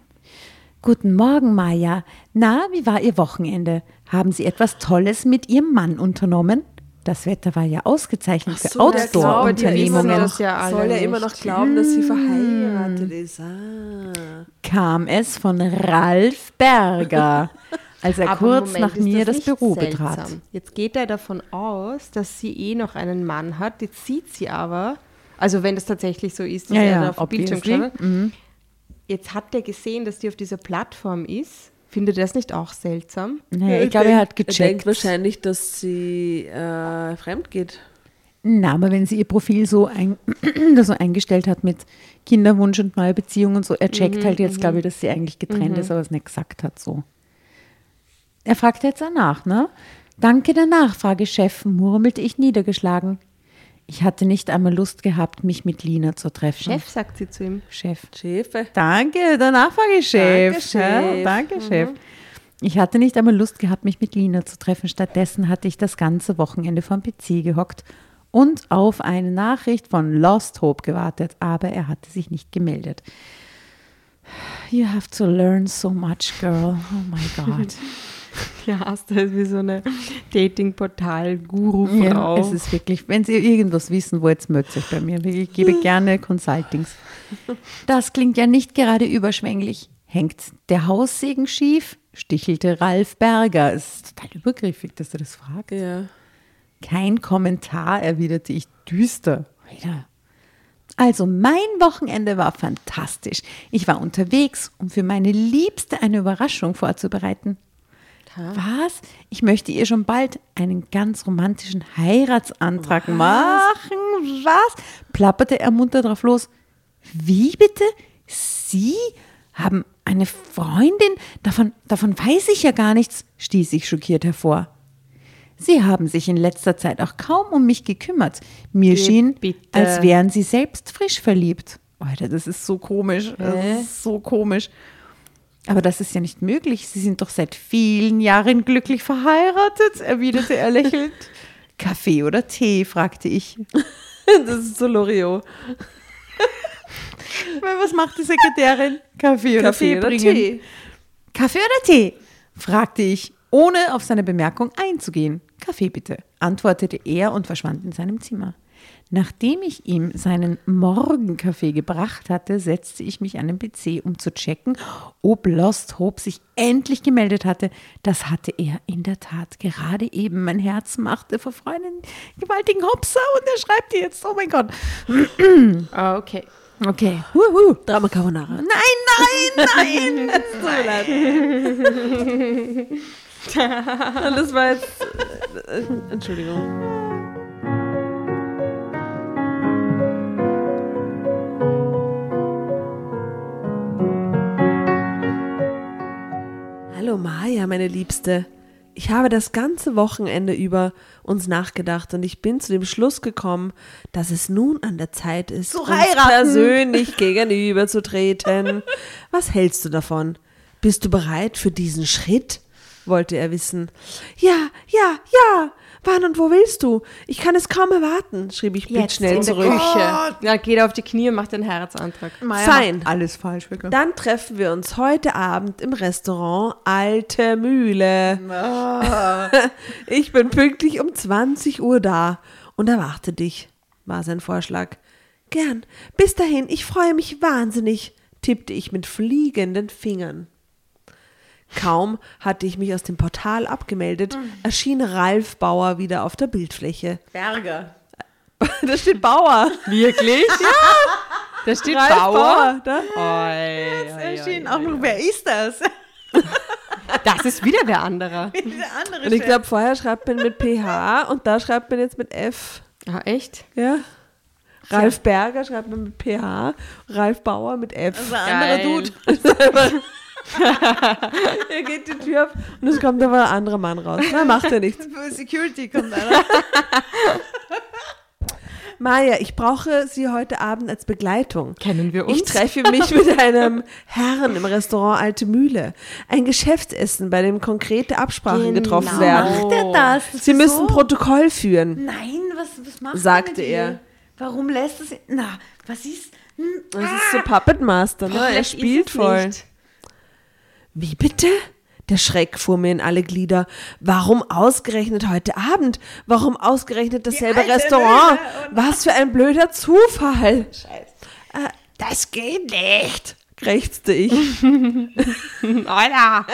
Guten Morgen, Maja. Na, wie war Ihr Wochenende? Haben Sie etwas Tolles mit Ihrem Mann unternommen? Das Wetter war ja ausgezeichnet für so, ja immer Outdoor-Unternehmungen. ja Soll er immer noch glauben, dass sie verheiratet ist. Ah. Kam es von Ralf Berger, als er Aber kurz Moment, nach mir das nicht Büro seltsam? betrat. Jetzt geht er davon aus, dass sie eh noch einen Mann hat. Jetzt sieht sie aber, Also wenn das tatsächlich so ist, dass Ja, er ja, da auf Bildschirm geschaut hat. Jetzt hat er gesehen, dass die auf dieser Plattform ist. Findet er das nicht auch seltsam? Naja, ich glaube, er hat Er denkt gecheckt. wahrscheinlich, dass sie äh, fremd geht. Na, aber wenn sie ihr Profil so, ein, so eingestellt hat mit Kinderwunsch und neue Beziehung und so, er checkt halt jetzt, glaube ich, dass sie eigentlich getrennt ist, aber es nicht gesagt hat so. Er fragte jetzt danach, ne? Danke der Nachfrage, Chef, murmelte ich niedergeschlagen. Ich hatte nicht einmal Lust gehabt, mich mit Lina zu treffen. Chef, sagt sie zu ihm. Chef. Schäfe. Danke, der Nachfragechef. Danke, Chef. Ja, danke, Chef. Ich hatte nicht einmal Lust gehabt, mich mit Lina zu treffen. Stattdessen hatte ich das ganze Wochenende vom PC gehockt und auf eine Nachricht von Lost Hope gewartet, aber er hatte sich nicht gemeldet. You have to learn so much, girl. Oh my God. Ja, Asta ist wie so eine Dating-Portal-Guru-Frau. Ja, es ist wirklich, wenn Sie irgendwas wissen wollt, meldet euch bei mir. Ich gebe gerne Consultings. Das klingt ja nicht gerade überschwänglich. Hängt der Haussegen schief? Stichelte Ralf Berger. Es ist total übergriffig, dass er das fragt. Ja. Kein Kommentar, erwiderte ich düster. Alter. Also, mein Wochenende war fantastisch. Ich war unterwegs, um für meine Liebste eine Überraschung vorzubereiten. Was? Ich möchte ihr schon bald einen ganz romantischen Heiratsantrag machen. Was? Plapperte er munter drauf los. Wie bitte? Sie haben eine Freundin? Davon, davon weiß ich ja gar nichts, stieß ich schockiert hervor. Sie haben sich in letzter Zeit auch kaum um mich gekümmert. Mir Geh schien, bitte. als wären Sie selbst frisch verliebt. Alter, das ist so komisch. Das ist so komisch. Aber das ist ja nicht möglich. Sie sind doch seit vielen Jahren glücklich verheiratet, erwiderte er lächelnd. Kaffee oder Tee, fragte ich. Das ist so Loriot. Was macht die Sekretärin? Kaffee oder Kaffee Tee oder bringen? Tee? Kaffee oder Tee? fragte ich, ohne auf seine Bemerkung einzugehen. Kaffee bitte, antwortete er und verschwand in seinem Zimmer. Nachdem ich ihm seinen Morgenkaffee gebracht hatte, setzte ich mich an den PC, um zu checken, ob Lost Hope sich endlich gemeldet hatte. Das hatte er in der Tat gerade eben. Mein Herz machte vor Freude einen gewaltigen Hopser und er schreibt dir jetzt, oh mein Gott. Ah, okay. Okay. Wuhu. Drama Carbonara. Nein, nein, nein. Tut mir leid. Das war jetzt. Äh, Entschuldigung. Hallo Maja, meine Liebste. Ich habe das ganze Wochenende über uns nachgedacht und ich bin zu dem Schluss gekommen, dass es nun an der Zeit ist, Zu uns persönlich gegenüberzutreten. Was hältst du davon? Bist du bereit für diesen Schritt? wollte er wissen. Ja, ja, ja. Wann und wo willst du? Ich kann es kaum erwarten, schrieb ich blitzschnell in der zurück. Küche. Ja, geht auf die Knie und macht den Heiratsantrag. Fein. Alles falsch, wirklich. Dann treffen wir uns heute Abend im Restaurant Alte Mühle. Ich bin pünktlich um 20 Uhr da und erwarte dich, war sein Vorschlag. Gern. Bis dahin, ich freue mich wahnsinnig, tippte ich mit fliegenden Fingern. Kaum hatte ich mich aus dem Portal abgemeldet, erschien Ralf Bauer wieder auf der Bildfläche. Berger. Da steht Bauer. Wirklich? ja. Da steht Ralf Bauer. da. Oi, oi, Erschien oi, auch oi, noch, oi. wer ist das? Das ist wieder wer anderer. Andere Und ich glaube, vorher schreibt man mit PH und da schreibt man jetzt mit F. Ah, echt? Ja. Ralf Berger schreibt man mit PH, Ralf Bauer mit F. Das ist ein anderer Geil. Dude. Er geht die Tür auf und es kommt aber ein anderer Mann raus. Na, macht ja nichts. Für Security kommt einer. Maja, ich brauche Sie heute Abend als Begleitung. Kennen wir uns? Ich treffe mich mit einem Herrn im Restaurant Alte Mühle. Ein Geschäftsessen, bei dem konkrete Absprachen Genau. getroffen werden. Macht er das? das Sie müssen so? Protokoll führen. Nein, was, was macht Sagte er. Warum lässt es. Na, was ist. Hm, Das ist so Puppet Master, ne? Er spielt voll. nicht. Wie bitte? Der Schreck fuhr mir in alle Glieder. Warum ausgerechnet heute Abend? Warum ausgerechnet dasselbe Restaurant? Was für ein blöder Zufall. Äh, das geht nicht, krächzte ich. Alter.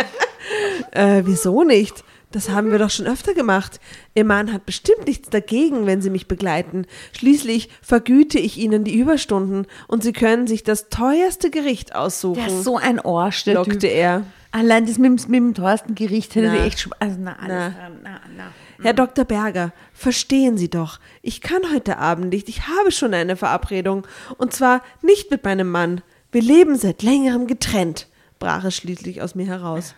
äh, wieso nicht? Das haben wir doch schon öfter gemacht. Ihr Mann hat bestimmt nichts dagegen, wenn Sie mich begleiten. Schließlich vergüte ich Ihnen die Überstunden und Sie können sich das teuerste Gericht aussuchen. Der ist so ein Arsch, der lockte Typ. er. Allein das mit, dem- mit dem teuersten Gericht hätte sie echt schon. Also, na, alles. Na. Na, na, Herr Dr. Berger, verstehen Sie doch, ich kann heute Abend nicht. Ich habe schon eine Verabredung. Und zwar nicht mit meinem Mann. Wir leben seit längerem getrennt, brach es schließlich aus mir heraus.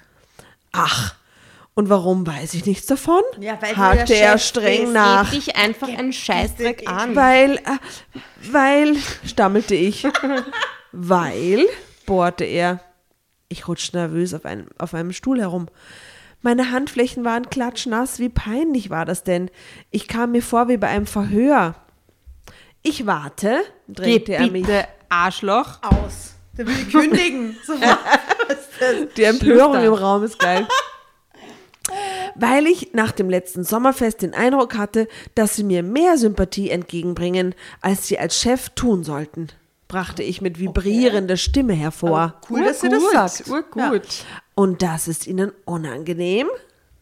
Ach, und warum weiß ich nichts davon? Ja, weil hakte er streng bist. nach. Dich einfach einen Scheißdreck an. Weil, äh, weil, stammelte ich. weil, bohrte er. Ich rutschte nervös auf einem, auf einem Stuhl herum. Meine Handflächen waren klatschnass. Wie peinlich war das denn? Ich kam mir vor wie bei einem Verhör. Ich warte, Geh drängte er mich. bitte, Arschloch. Aus. Der will kündigen. Die Empörung Schluss im. Raum ist geil. Weil ich nach dem letzten Sommerfest den Eindruck hatte, dass sie mir mehr Sympathie entgegenbringen, als sie als Chef tun sollten, brachte ich mit vibrierender Stimme hervor. Cool, dass sie das sagt. Urgut. Und das ist Ihnen unangenehm?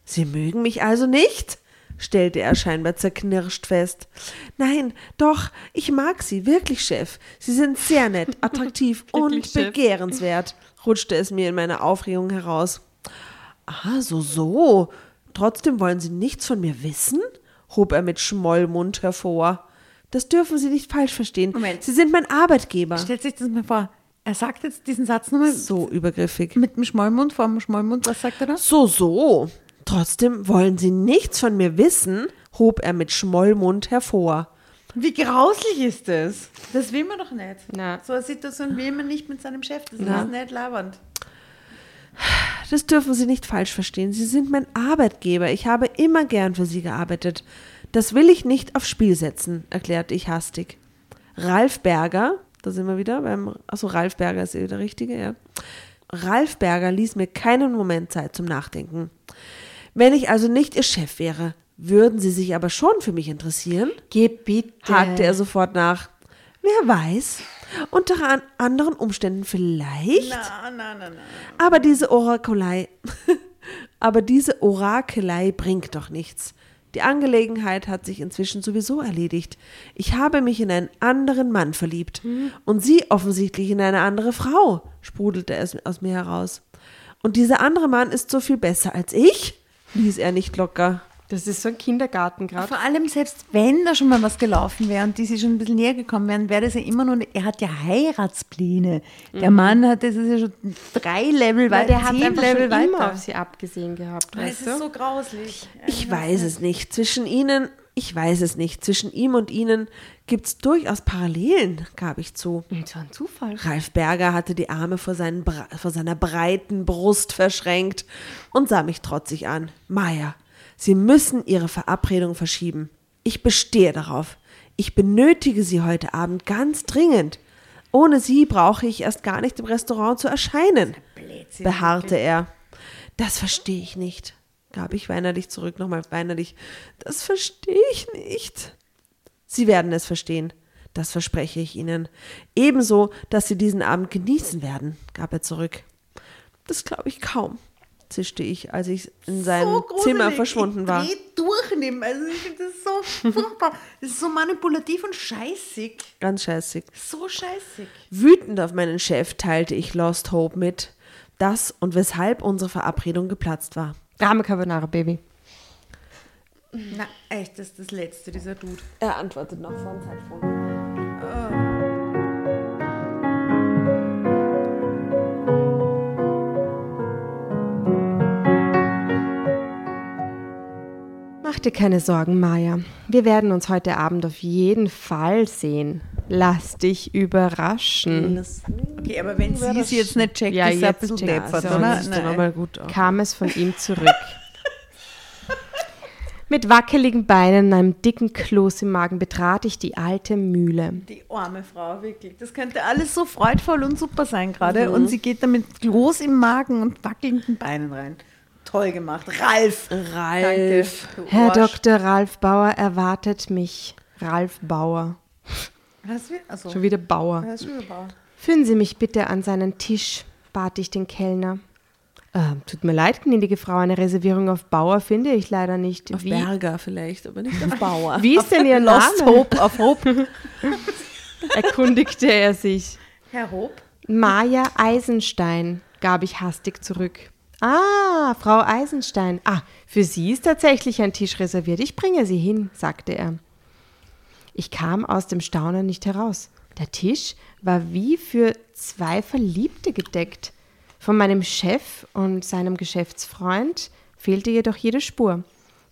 Sie mögen mich also nicht? stellte er scheinbar zerknirscht fest. Nein, doch, ich mag Sie, wirklich, Chef. Sie sind sehr nett, attraktiv und Chef. begehrenswert, rutschte es mir in meiner Aufregung heraus. Ah, so, so. Trotzdem wollen Sie nichts von mir wissen? hob er mit Schmollmund hervor. Das dürfen Sie nicht falsch verstehen. Moment. Sie sind mein Arbeitgeber. Stellt sich das mal vor. Er sagt jetzt diesen Satz nochmal So übergriffig. mit dem Schmollmund, vor dem Schmollmund. Was sagt er da? So, so. Trotzdem wollen Sie nichts von mir wissen, hob er mit Schmollmund hervor. Wie grauslich ist das? Das will man doch nicht. Na. So eine Situation will man nicht mit seinem Chef. Das Na. ist nicht labernd. Das dürfen Sie nicht falsch verstehen. Sie sind mein Arbeitgeber. Ich habe immer gern für Sie gearbeitet. Das will ich nicht aufs Spiel setzen, erklärte ich hastig. Ralf Berger, da sind wir wieder beim, achso, Ralf Berger ist eh der Richtige, ja. Ralf Berger ließ mir keinen Moment Zeit zum Nachdenken. Wenn ich also nicht Ihr Chef wäre, würden Sie sich aber schon für mich interessieren? Geh bitte. hakte er sofort nach. Wer weiß, unter an anderen Umständen vielleicht. Na, na, na, na. Aber diese Orakelei, aber diese Orakelei bringt doch nichts. Die Angelegenheit hat sich inzwischen sowieso erledigt. Ich habe mich in einen anderen Mann verliebt und sie offensichtlich in eine andere Frau, sprudelte es aus mir heraus. Und dieser andere Mann ist so viel besser als ich? ließ er nicht locker. Das ist so ein Kindergarten gerade. Vor allem, selbst wenn da schon mal was gelaufen wäre und die sich schon ein bisschen näher gekommen wären, wäre das ja immer nur, er hat ja Heiratspläne. Der Mann hat, das ist ja schon drei Level Weil weiter, der hat zehn einfach Level schon immer weiter. auf sie abgesehen gehabt, Das weißt ist du? so grauslich. Ich weiß es nicht. Zwischen ihnen, ich weiß es nicht. Zwischen ihm und ihnen gibt's durchaus Parallelen, gab ich zu. Und so ein Zufall. Ralf Berger hatte die Arme vor, seinen, vor seiner breiten Brust verschränkt und sah mich trotzig an. Maja, Sie müssen Ihre Verabredung verschieben. Ich bestehe darauf. Ich benötige Sie heute Abend ganz dringend. Ohne Sie brauche ich erst gar nicht im Restaurant zu erscheinen, beharrte er. Das verstehe ich nicht, gab ich weinerlich zurück, nochmal weinerlich. Das verstehe ich nicht. Sie werden es verstehen. Das verspreche ich Ihnen. Ebenso, dass Sie diesen Abend genießen werden, gab er zurück. Das glaube ich kaum, zischte ich, als ich in seinem gruselig. Zimmer verschwunden ich war. dreh durch in dem. Also ich finde das so furchtbar. Das ist so manipulativ und scheißig. Ganz scheißig. So scheißig. Wütend auf meinen Chef teilte ich Lost Hope mit, dass und weshalb unsere Verabredung geplatzt war. Drama Carbonara, Baby. Na, echt, das ist das Letzte, dieser Dude. Er antwortet noch vor dem Zeitpunkt. Mach dir keine Sorgen, Maja. Wir werden uns heute Abend auf jeden Fall sehen. Lass dich überraschen. Okay, aber wenn sie es das- jetzt nicht checkt, Ja, ist er ein bisschen deppert, sie oder? Nein. nochmal gut. Kam es von ihm zurück. Mit wackeligen Beinen und einem dicken Kloß im Magen betrat ich die alte Mühle. Die arme Frau, wirklich. Das könnte alles so freudvoll und super sein gerade. Und sie geht damit los im Magen und wackelnden Beinen rein. Toll gemacht. Ralf. Ralf. Danke. Herr. Dr. Ralf Bauer erwartet mich. Ralf Bauer. Hast also, Schon wieder Bauer. hast du überbaut. Führen Sie mich bitte an seinen Tisch, bat ich den Kellner. Ähm, tut mir leid, gnädige Frau, eine Reservierung auf Bauer finde ich leider nicht. Auf Wie, Berger vielleicht, aber nicht auf Bauer. wie ist denn Ihr Lost Name? Hope auf Hope. erkundigte er sich. Herr Hope? Maja Eisenstein, gab ich hastig zurück. Ah, Frau Eisenstein. Ah, für Sie ist tatsächlich ein Tisch reserviert. Ich bringe Sie hin, sagte er. Ich kam aus dem Staunen nicht heraus. Der Tisch war wie für zwei Verliebte gedeckt. Von meinem Chef und seinem Geschäftsfreund fehlte jedoch jede Spur.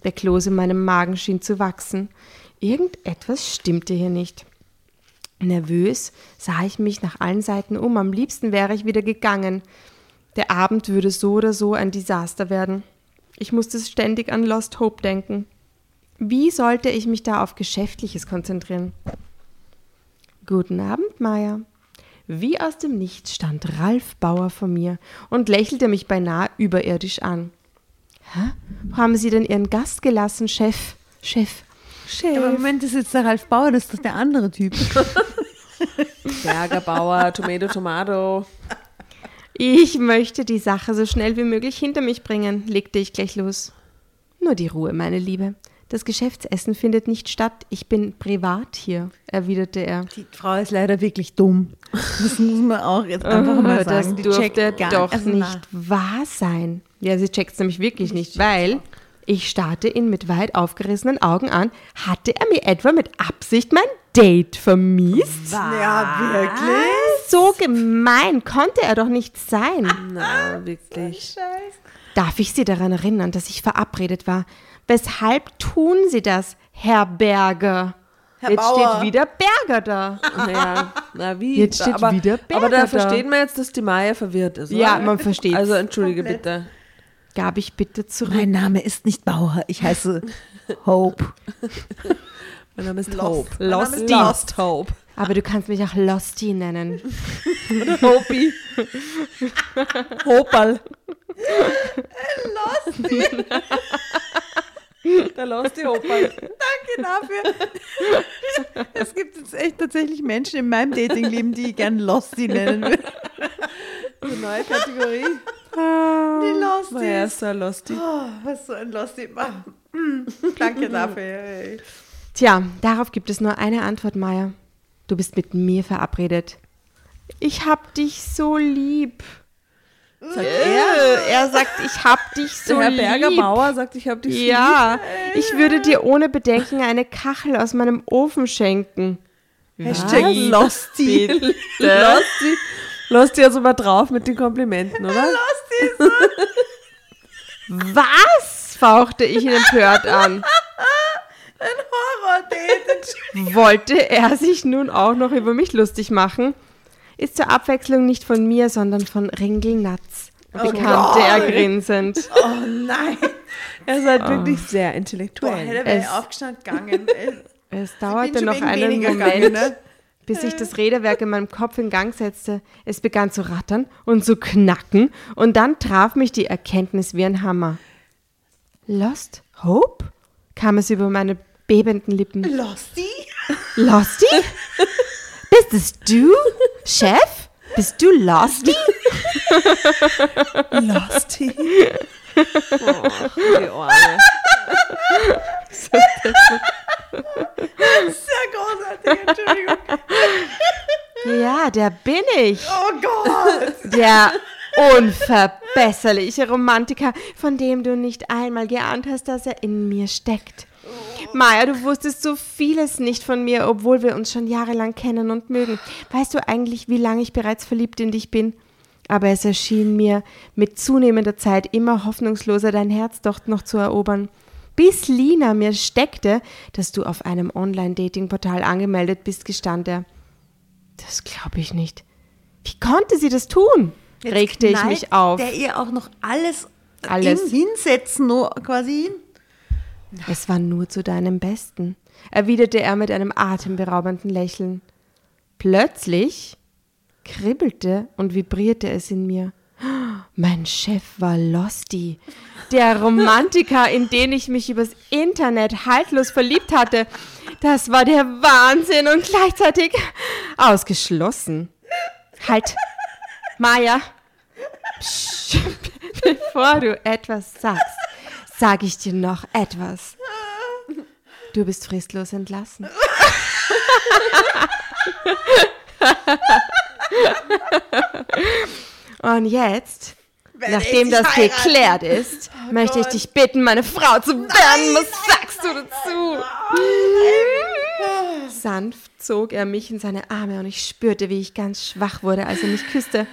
Der Kloß in meinem Magen schien zu wachsen. Irgendetwas stimmte hier nicht. Nervös sah ich mich nach allen Seiten um. Am liebsten wäre ich wieder gegangen. Der Abend würde so oder so ein Desaster werden. Ich musste ständig an Lost Hope denken. Wie sollte ich mich da auf Geschäftliches konzentrieren? Guten Abend, Maya. Wie aus dem Nichts stand Ralf Bauer vor mir und lächelte mich beinahe überirdisch an. Hä? Wo haben Sie denn Ihren Gast gelassen, Chef? Chef. Aber Moment, das ist jetzt der Ralf Bauer, das ist doch der andere Typ. Berger, Bauer, Tomato, Tomato. Ich möchte die Sache so schnell wie möglich hinter mich bringen, legte ich gleich los. Nur die Ruhe, meine Liebe. Das Geschäftsessen findet nicht statt. Ich bin privat hier, erwiderte er. Die Frau ist leider wirklich dumm. Das muss man auch jetzt einfach mal das sagen. Die durfte checkt gar doch also nicht wahr sein. Ja, sie checkt es nämlich wirklich nicht, weil ich starrte ihn mit weit aufgerissenen Augen an. Hatte er mir etwa mit Absicht mein Date vermiest? Ja, wirklich? So gemein konnte er doch nicht sein. Na, wirklich. Darf ich Sie daran erinnern, dass ich verabredet war? Weshalb tun Sie das, Herr Berger? Herr Jetzt Bauer. steht wieder Berger da. Naja, na wie? Jetzt steht aber, wieder Berger Aber da da. versteht man jetzt, dass die Maya verwirrt ist, oder? Ja, man versteht. Also entschuldige Komplett. bitte. Gab ich bitte zurück. Mein Name ist nicht Bauer, ich heiße Hope. Mein Name ist Lost. Hope. Mein Name Lost, ist Lost Hope. Aber du kannst mich auch Losty nennen. Hopi. Hopal. Der Losty Hopal. Danke dafür. Es gibt jetzt echt tatsächlich Menschen in meinem Datingleben, die ich gern Losty nennen würde. Eine neue Kategorie. Die Losties. Maya ist so ein Losty. Oh, was so ein Losty. Mm, Danke dafür. Tja, darauf gibt es nur eine Antwort, Maya. Du bist mit mir verabredet. Ich hab dich so lieb. Sagt Er, er sagt, ich hab dich so Der Herr Berger lieb. Bauer sagt, ich habe dich Ja, ich würde dir ohne Bedenken eine Kachel aus meinem Ofen schenken. Hashtag? Losty. Losty. Losty also mal drauf mit den Komplimenten, oder? Was? fauchte ich ihn empört an. Horror-Date. Wollte er sich nun auch noch über mich lustig machen? Ist zur Abwechslung nicht von mir, sondern von Ringelnatz, bekannte er Gott. grinsend. Oh nein. Er ist halt wirklich sehr Boah, intellektuell. hätte wäre Es- ich aufgestanden gegangen. Es Ich dauerte noch einen Moment, gegangen, ne? bis sich das Räderwerk in meinem Kopf in Gang setzte. Es begann zu rattern und zu knacken und dann traf mich die Erkenntnis wie ein Hammer. Lost Hope? kam es über meine bebenden Lippen. Losty? Losty? Bist es du, Chef? Bist du Losty? Losty. Die Ohrle. Sehr großartig, Entschuldigung. Ja, der bin ich. Oh Gott. Der unverbesserliche Romantiker, von dem du nicht einmal geahnt hast, dass er in mir steckt. Maja, du wusstest so vieles nicht von mir, obwohl wir uns schon jahrelang kennen und mögen. Weißt du eigentlich, wie lange ich bereits verliebt in dich bin? Aber es erschien mir mit zunehmender Zeit immer hoffnungsloser, dein Herz doch noch zu erobern. Bis Lina mir steckte, dass du auf einem Online-Dating-Portal angemeldet bist, gestand er. Das glaube ich nicht. Wie konnte sie das tun? Jetzt regte ich mich auf. Der ihr auch noch alles, Alles. In, hinsetzen, nur quasi hin. Es war nur zu deinem Besten, erwiderte er mit einem atemberaubenden Lächeln. Plötzlich kribbelte und vibrierte es in mir. Mein Chef war Losty, der Romantiker, in den ich mich übers Internet haltlos verliebt hatte. Das war der Wahnsinn und gleichzeitig ausgeschlossen. Halt, Maja. Psch, Bevor du etwas sagst, sage ich dir noch etwas. Du bist fristlos entlassen. Und jetzt, nachdem das geklärt ist, möchte ich dich bitten, meine Frau zu werden. Was sagst du dazu? Sanft zog er mich in seine Arme und ich spürte, wie ich ganz schwach wurde, als er mich küsste.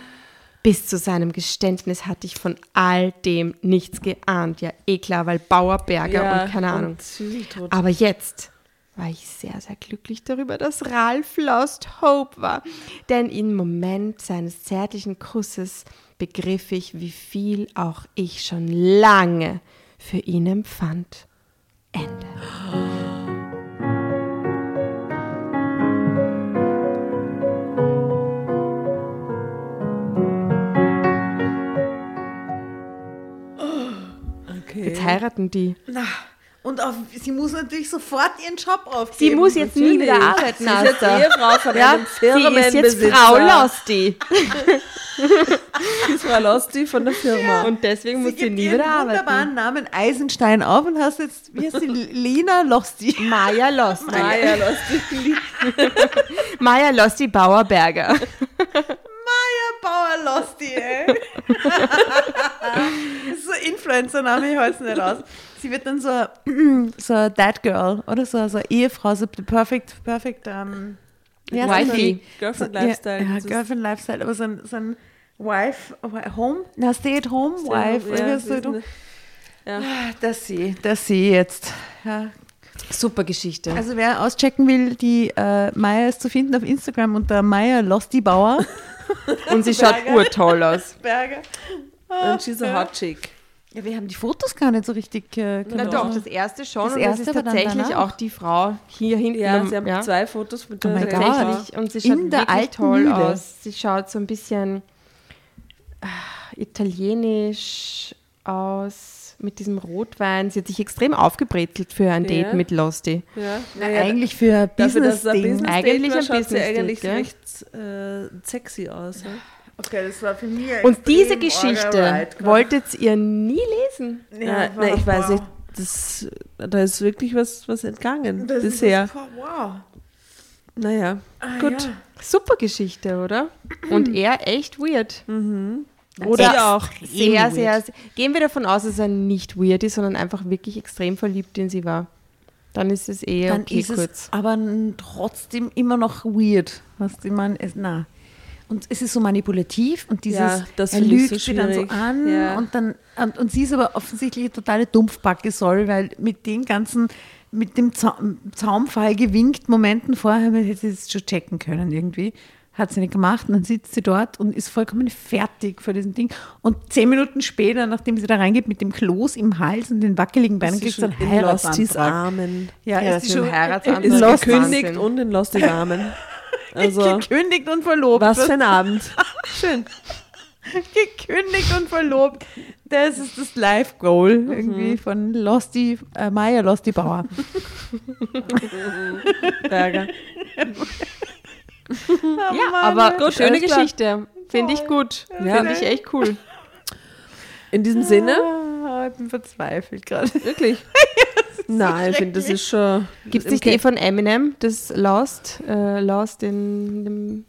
Bis zu seinem Geständnis hatte ich von all dem nichts geahnt. Ja, eh klar, weil Bauerberger und keine Ahnung. Zügeltod. Aber jetzt war ich sehr, sehr glücklich darüber, dass Ralph Lost Hope war. Denn im Moment seines zärtlichen Kusses begriff ich, wie viel auch ich schon lange für ihn empfand. Ende. Okay. Jetzt heiraten die. Na, und auf, sie muss natürlich sofort ihren Job aufgeben. Sie muss jetzt nie wieder Natürlich. arbeiten, Sie ist jetzt Asta. Ehefrau von Ja, einem sie ist jetzt. Frau Losty. Sie ist Frau Losti von der Firma. Und deswegen muss Sie sie gibt nie wieder arbeiten. wunderbaren Namen Eisenstein auf und hast jetzt, wie heißt sie, Lena Losti. Maja Losty. Maja Losti. Maja Losty Bauerberger. Losti, ey. das ist so ein Influencer-Name, ich halte es nicht aus. Sie wird dann so, so Dad Girl oder so, so eine Ehefrau, so the perfect, perfect, ähm, heißt das? Wifey. Girlfriend So, Lifestyle. Ja, ja Girlfriend Lifestyle, aber so ein, so ein Wife, Home, na, Stay at Home Wife, ja, hast du- das ist eine- ja. das sie, das sie jetzt. Ja. Super Geschichte. Also wer auschecken will, die äh, Maya ist zu finden auf Instagram unter Maya Losty Bauer. Und sie schaut urtoll aus. Berger. And she's a hot chick. Ja, wir haben die Fotos gar nicht so richtig äh, Na doch, das erste schon. Das und erste, das ist tatsächlich auch die Frau hier hinten. Ja, am- sie haben zwei Fotos mit Oh der. Frau. Tatsächlich. Und sie In schaut der wirklich toll Mühle. aus. Sie schaut so ein bisschen ah, italienisch aus mit diesem Rotwein. Sie hat sich extrem aufgebrezelt für ein Ja. Date mit Losty. Ja. Na, Naja, eigentlich für ein Business-Ding. Business Eigentlich war, ein schaut sie Business-Date, eigentlich recht äh, sexy aus. Ja? Okay, das war für mich Und diese Geschichte wolltet ihr nie lesen. Ja, na, ich weiß nicht, das, da ist wirklich was, was entgangen Das ist bisher. was- Wow. Naja, Ah, gut. ja. Super Geschichte, oder? Und er echt weird. Oder auch. Sehr, sehr, sehr. Gehen wir davon aus, dass er nicht weird ist, sondern einfach wirklich extrem verliebt in sie war. Dann ist es eh Dann okay ist es kurz. aber n- trotzdem immer noch weird. Was ich meine, es, na. Und es ist so manipulativ und dieses, Ja, er lügt so sie dann so an Ja. und dann, und, und sie ist aber offensichtlich eine totale Dumpfbacke soll, weil mit den ganzen, mit dem Za Zaumfall gewinkt Momenten vorher hätte sie es schon checken können irgendwie. Hat sie nicht gemacht und dann sitzt sie dort und ist vollkommen fertig vor diesem Ding. Und zehn Minuten später, nachdem sie da reingeht mit dem Kloß im Hals und den wackeligen Beinen, Ist sie kriegt sie einen Heiratsantrag. Armen. Ja, Ja, ist dem schon Heiratsantrag Ist ist Lost Wahnsinn. gekündigt und in Lostis Armen. Also, gekündigt und verlobt. was für ein Abend. Schön. gekündigt und verlobt. Das ist das Life-Goal Mhm. irgendwie von Losty, äh, Maya Losty Bauer. Berger. Ja, Mann, aber gut, schöne. Geschichte. Finde ich gut. Ja. Finde ich echt cool. In diesem Sinne, Ah, ich bin verzweifelt gerade. wirklich. Nein, ich finde, das ist schon. Gibt es nicht Ke- eh von Eminem, das Lost, äh, Lost in dem,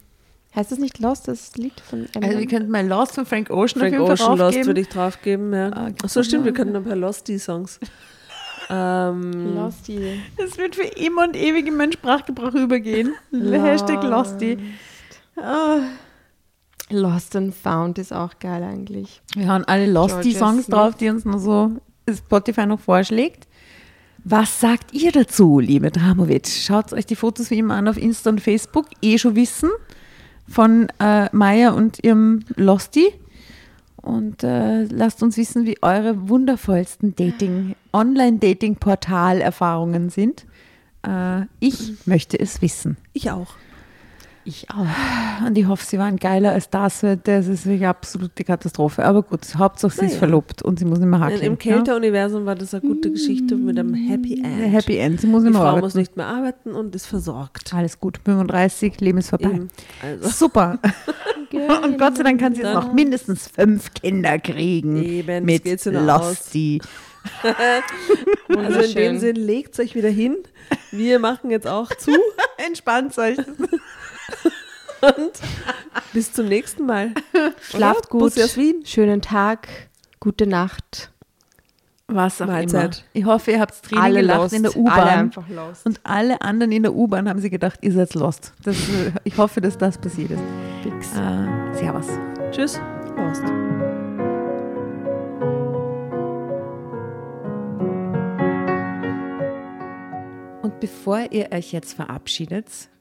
heißt das nicht Lost, das Lied von Eminem? Also wir könnten mal Lost von Frank Ocean Frank auf jeden Ocean Fall Lost draufgeben. würde ich draufgeben, ja. Ah, Ach so, stimmt, wir könnten ein paar Losty-Songs. Ähm, Losty. Das wird für immer und ewig in meinen Sprachgebrauch übergehen. Hashtag Losty. Ah. Lost and Found ist auch geil eigentlich. Wir haben alle Losty-Songs drauf, die uns noch so Spotify noch vorschlägt. Was sagt ihr dazu, liebe Dramovic? Schaut euch die Fotos wie immer an auf Insta und Facebook, eh schon wissen, von äh, Maya und ihrem Losty. Und äh, lasst uns wissen, wie eure wundervollsten Dating, Online-Dating-Portal-Erfahrungen sind. Äh, ich möchte es wissen. ich auch. Ich auch. Und ich hoffe, sie waren geiler als das. weil Das ist wirklich absolute Katastrophe. Aber gut, Hauptsache sie ist Naja. verlobt und sie muss nicht mehr hakeln. Im Kälter-Universum war das eine gute Geschichte mit einem Happy ja? End. Happy End. Sie muss Die nicht mehr Frau arbeiten. muss nicht mehr arbeiten und ist versorgt. Alles gut. 35, Leben ist vorbei. Also. Super. Und Gott sei Dank kann sie jetzt noch mindestens fünf Kinder kriegen. Eben, mit. Losty. Also in dem. Sinn, legt euch wieder hin. Wir machen jetzt auch zu. Entspannt euch. Bis zum nächsten Mal. Schlaft gut. Bussi aus Wien. Schönen Tag. Gute Nacht. Was auch Mahlzeit. immer. Ich hoffe, ihr habt Tränen Alle gelacht lost. in der Alle U-Bahn. Und alle anderen in der U-Bahn haben sie gedacht, ihr seid lost. Das, äh, ich hoffe, dass das passiert ist. Fix. Äh, servus. Tschüss. Lost. Und bevor ihr euch jetzt verabschiedet,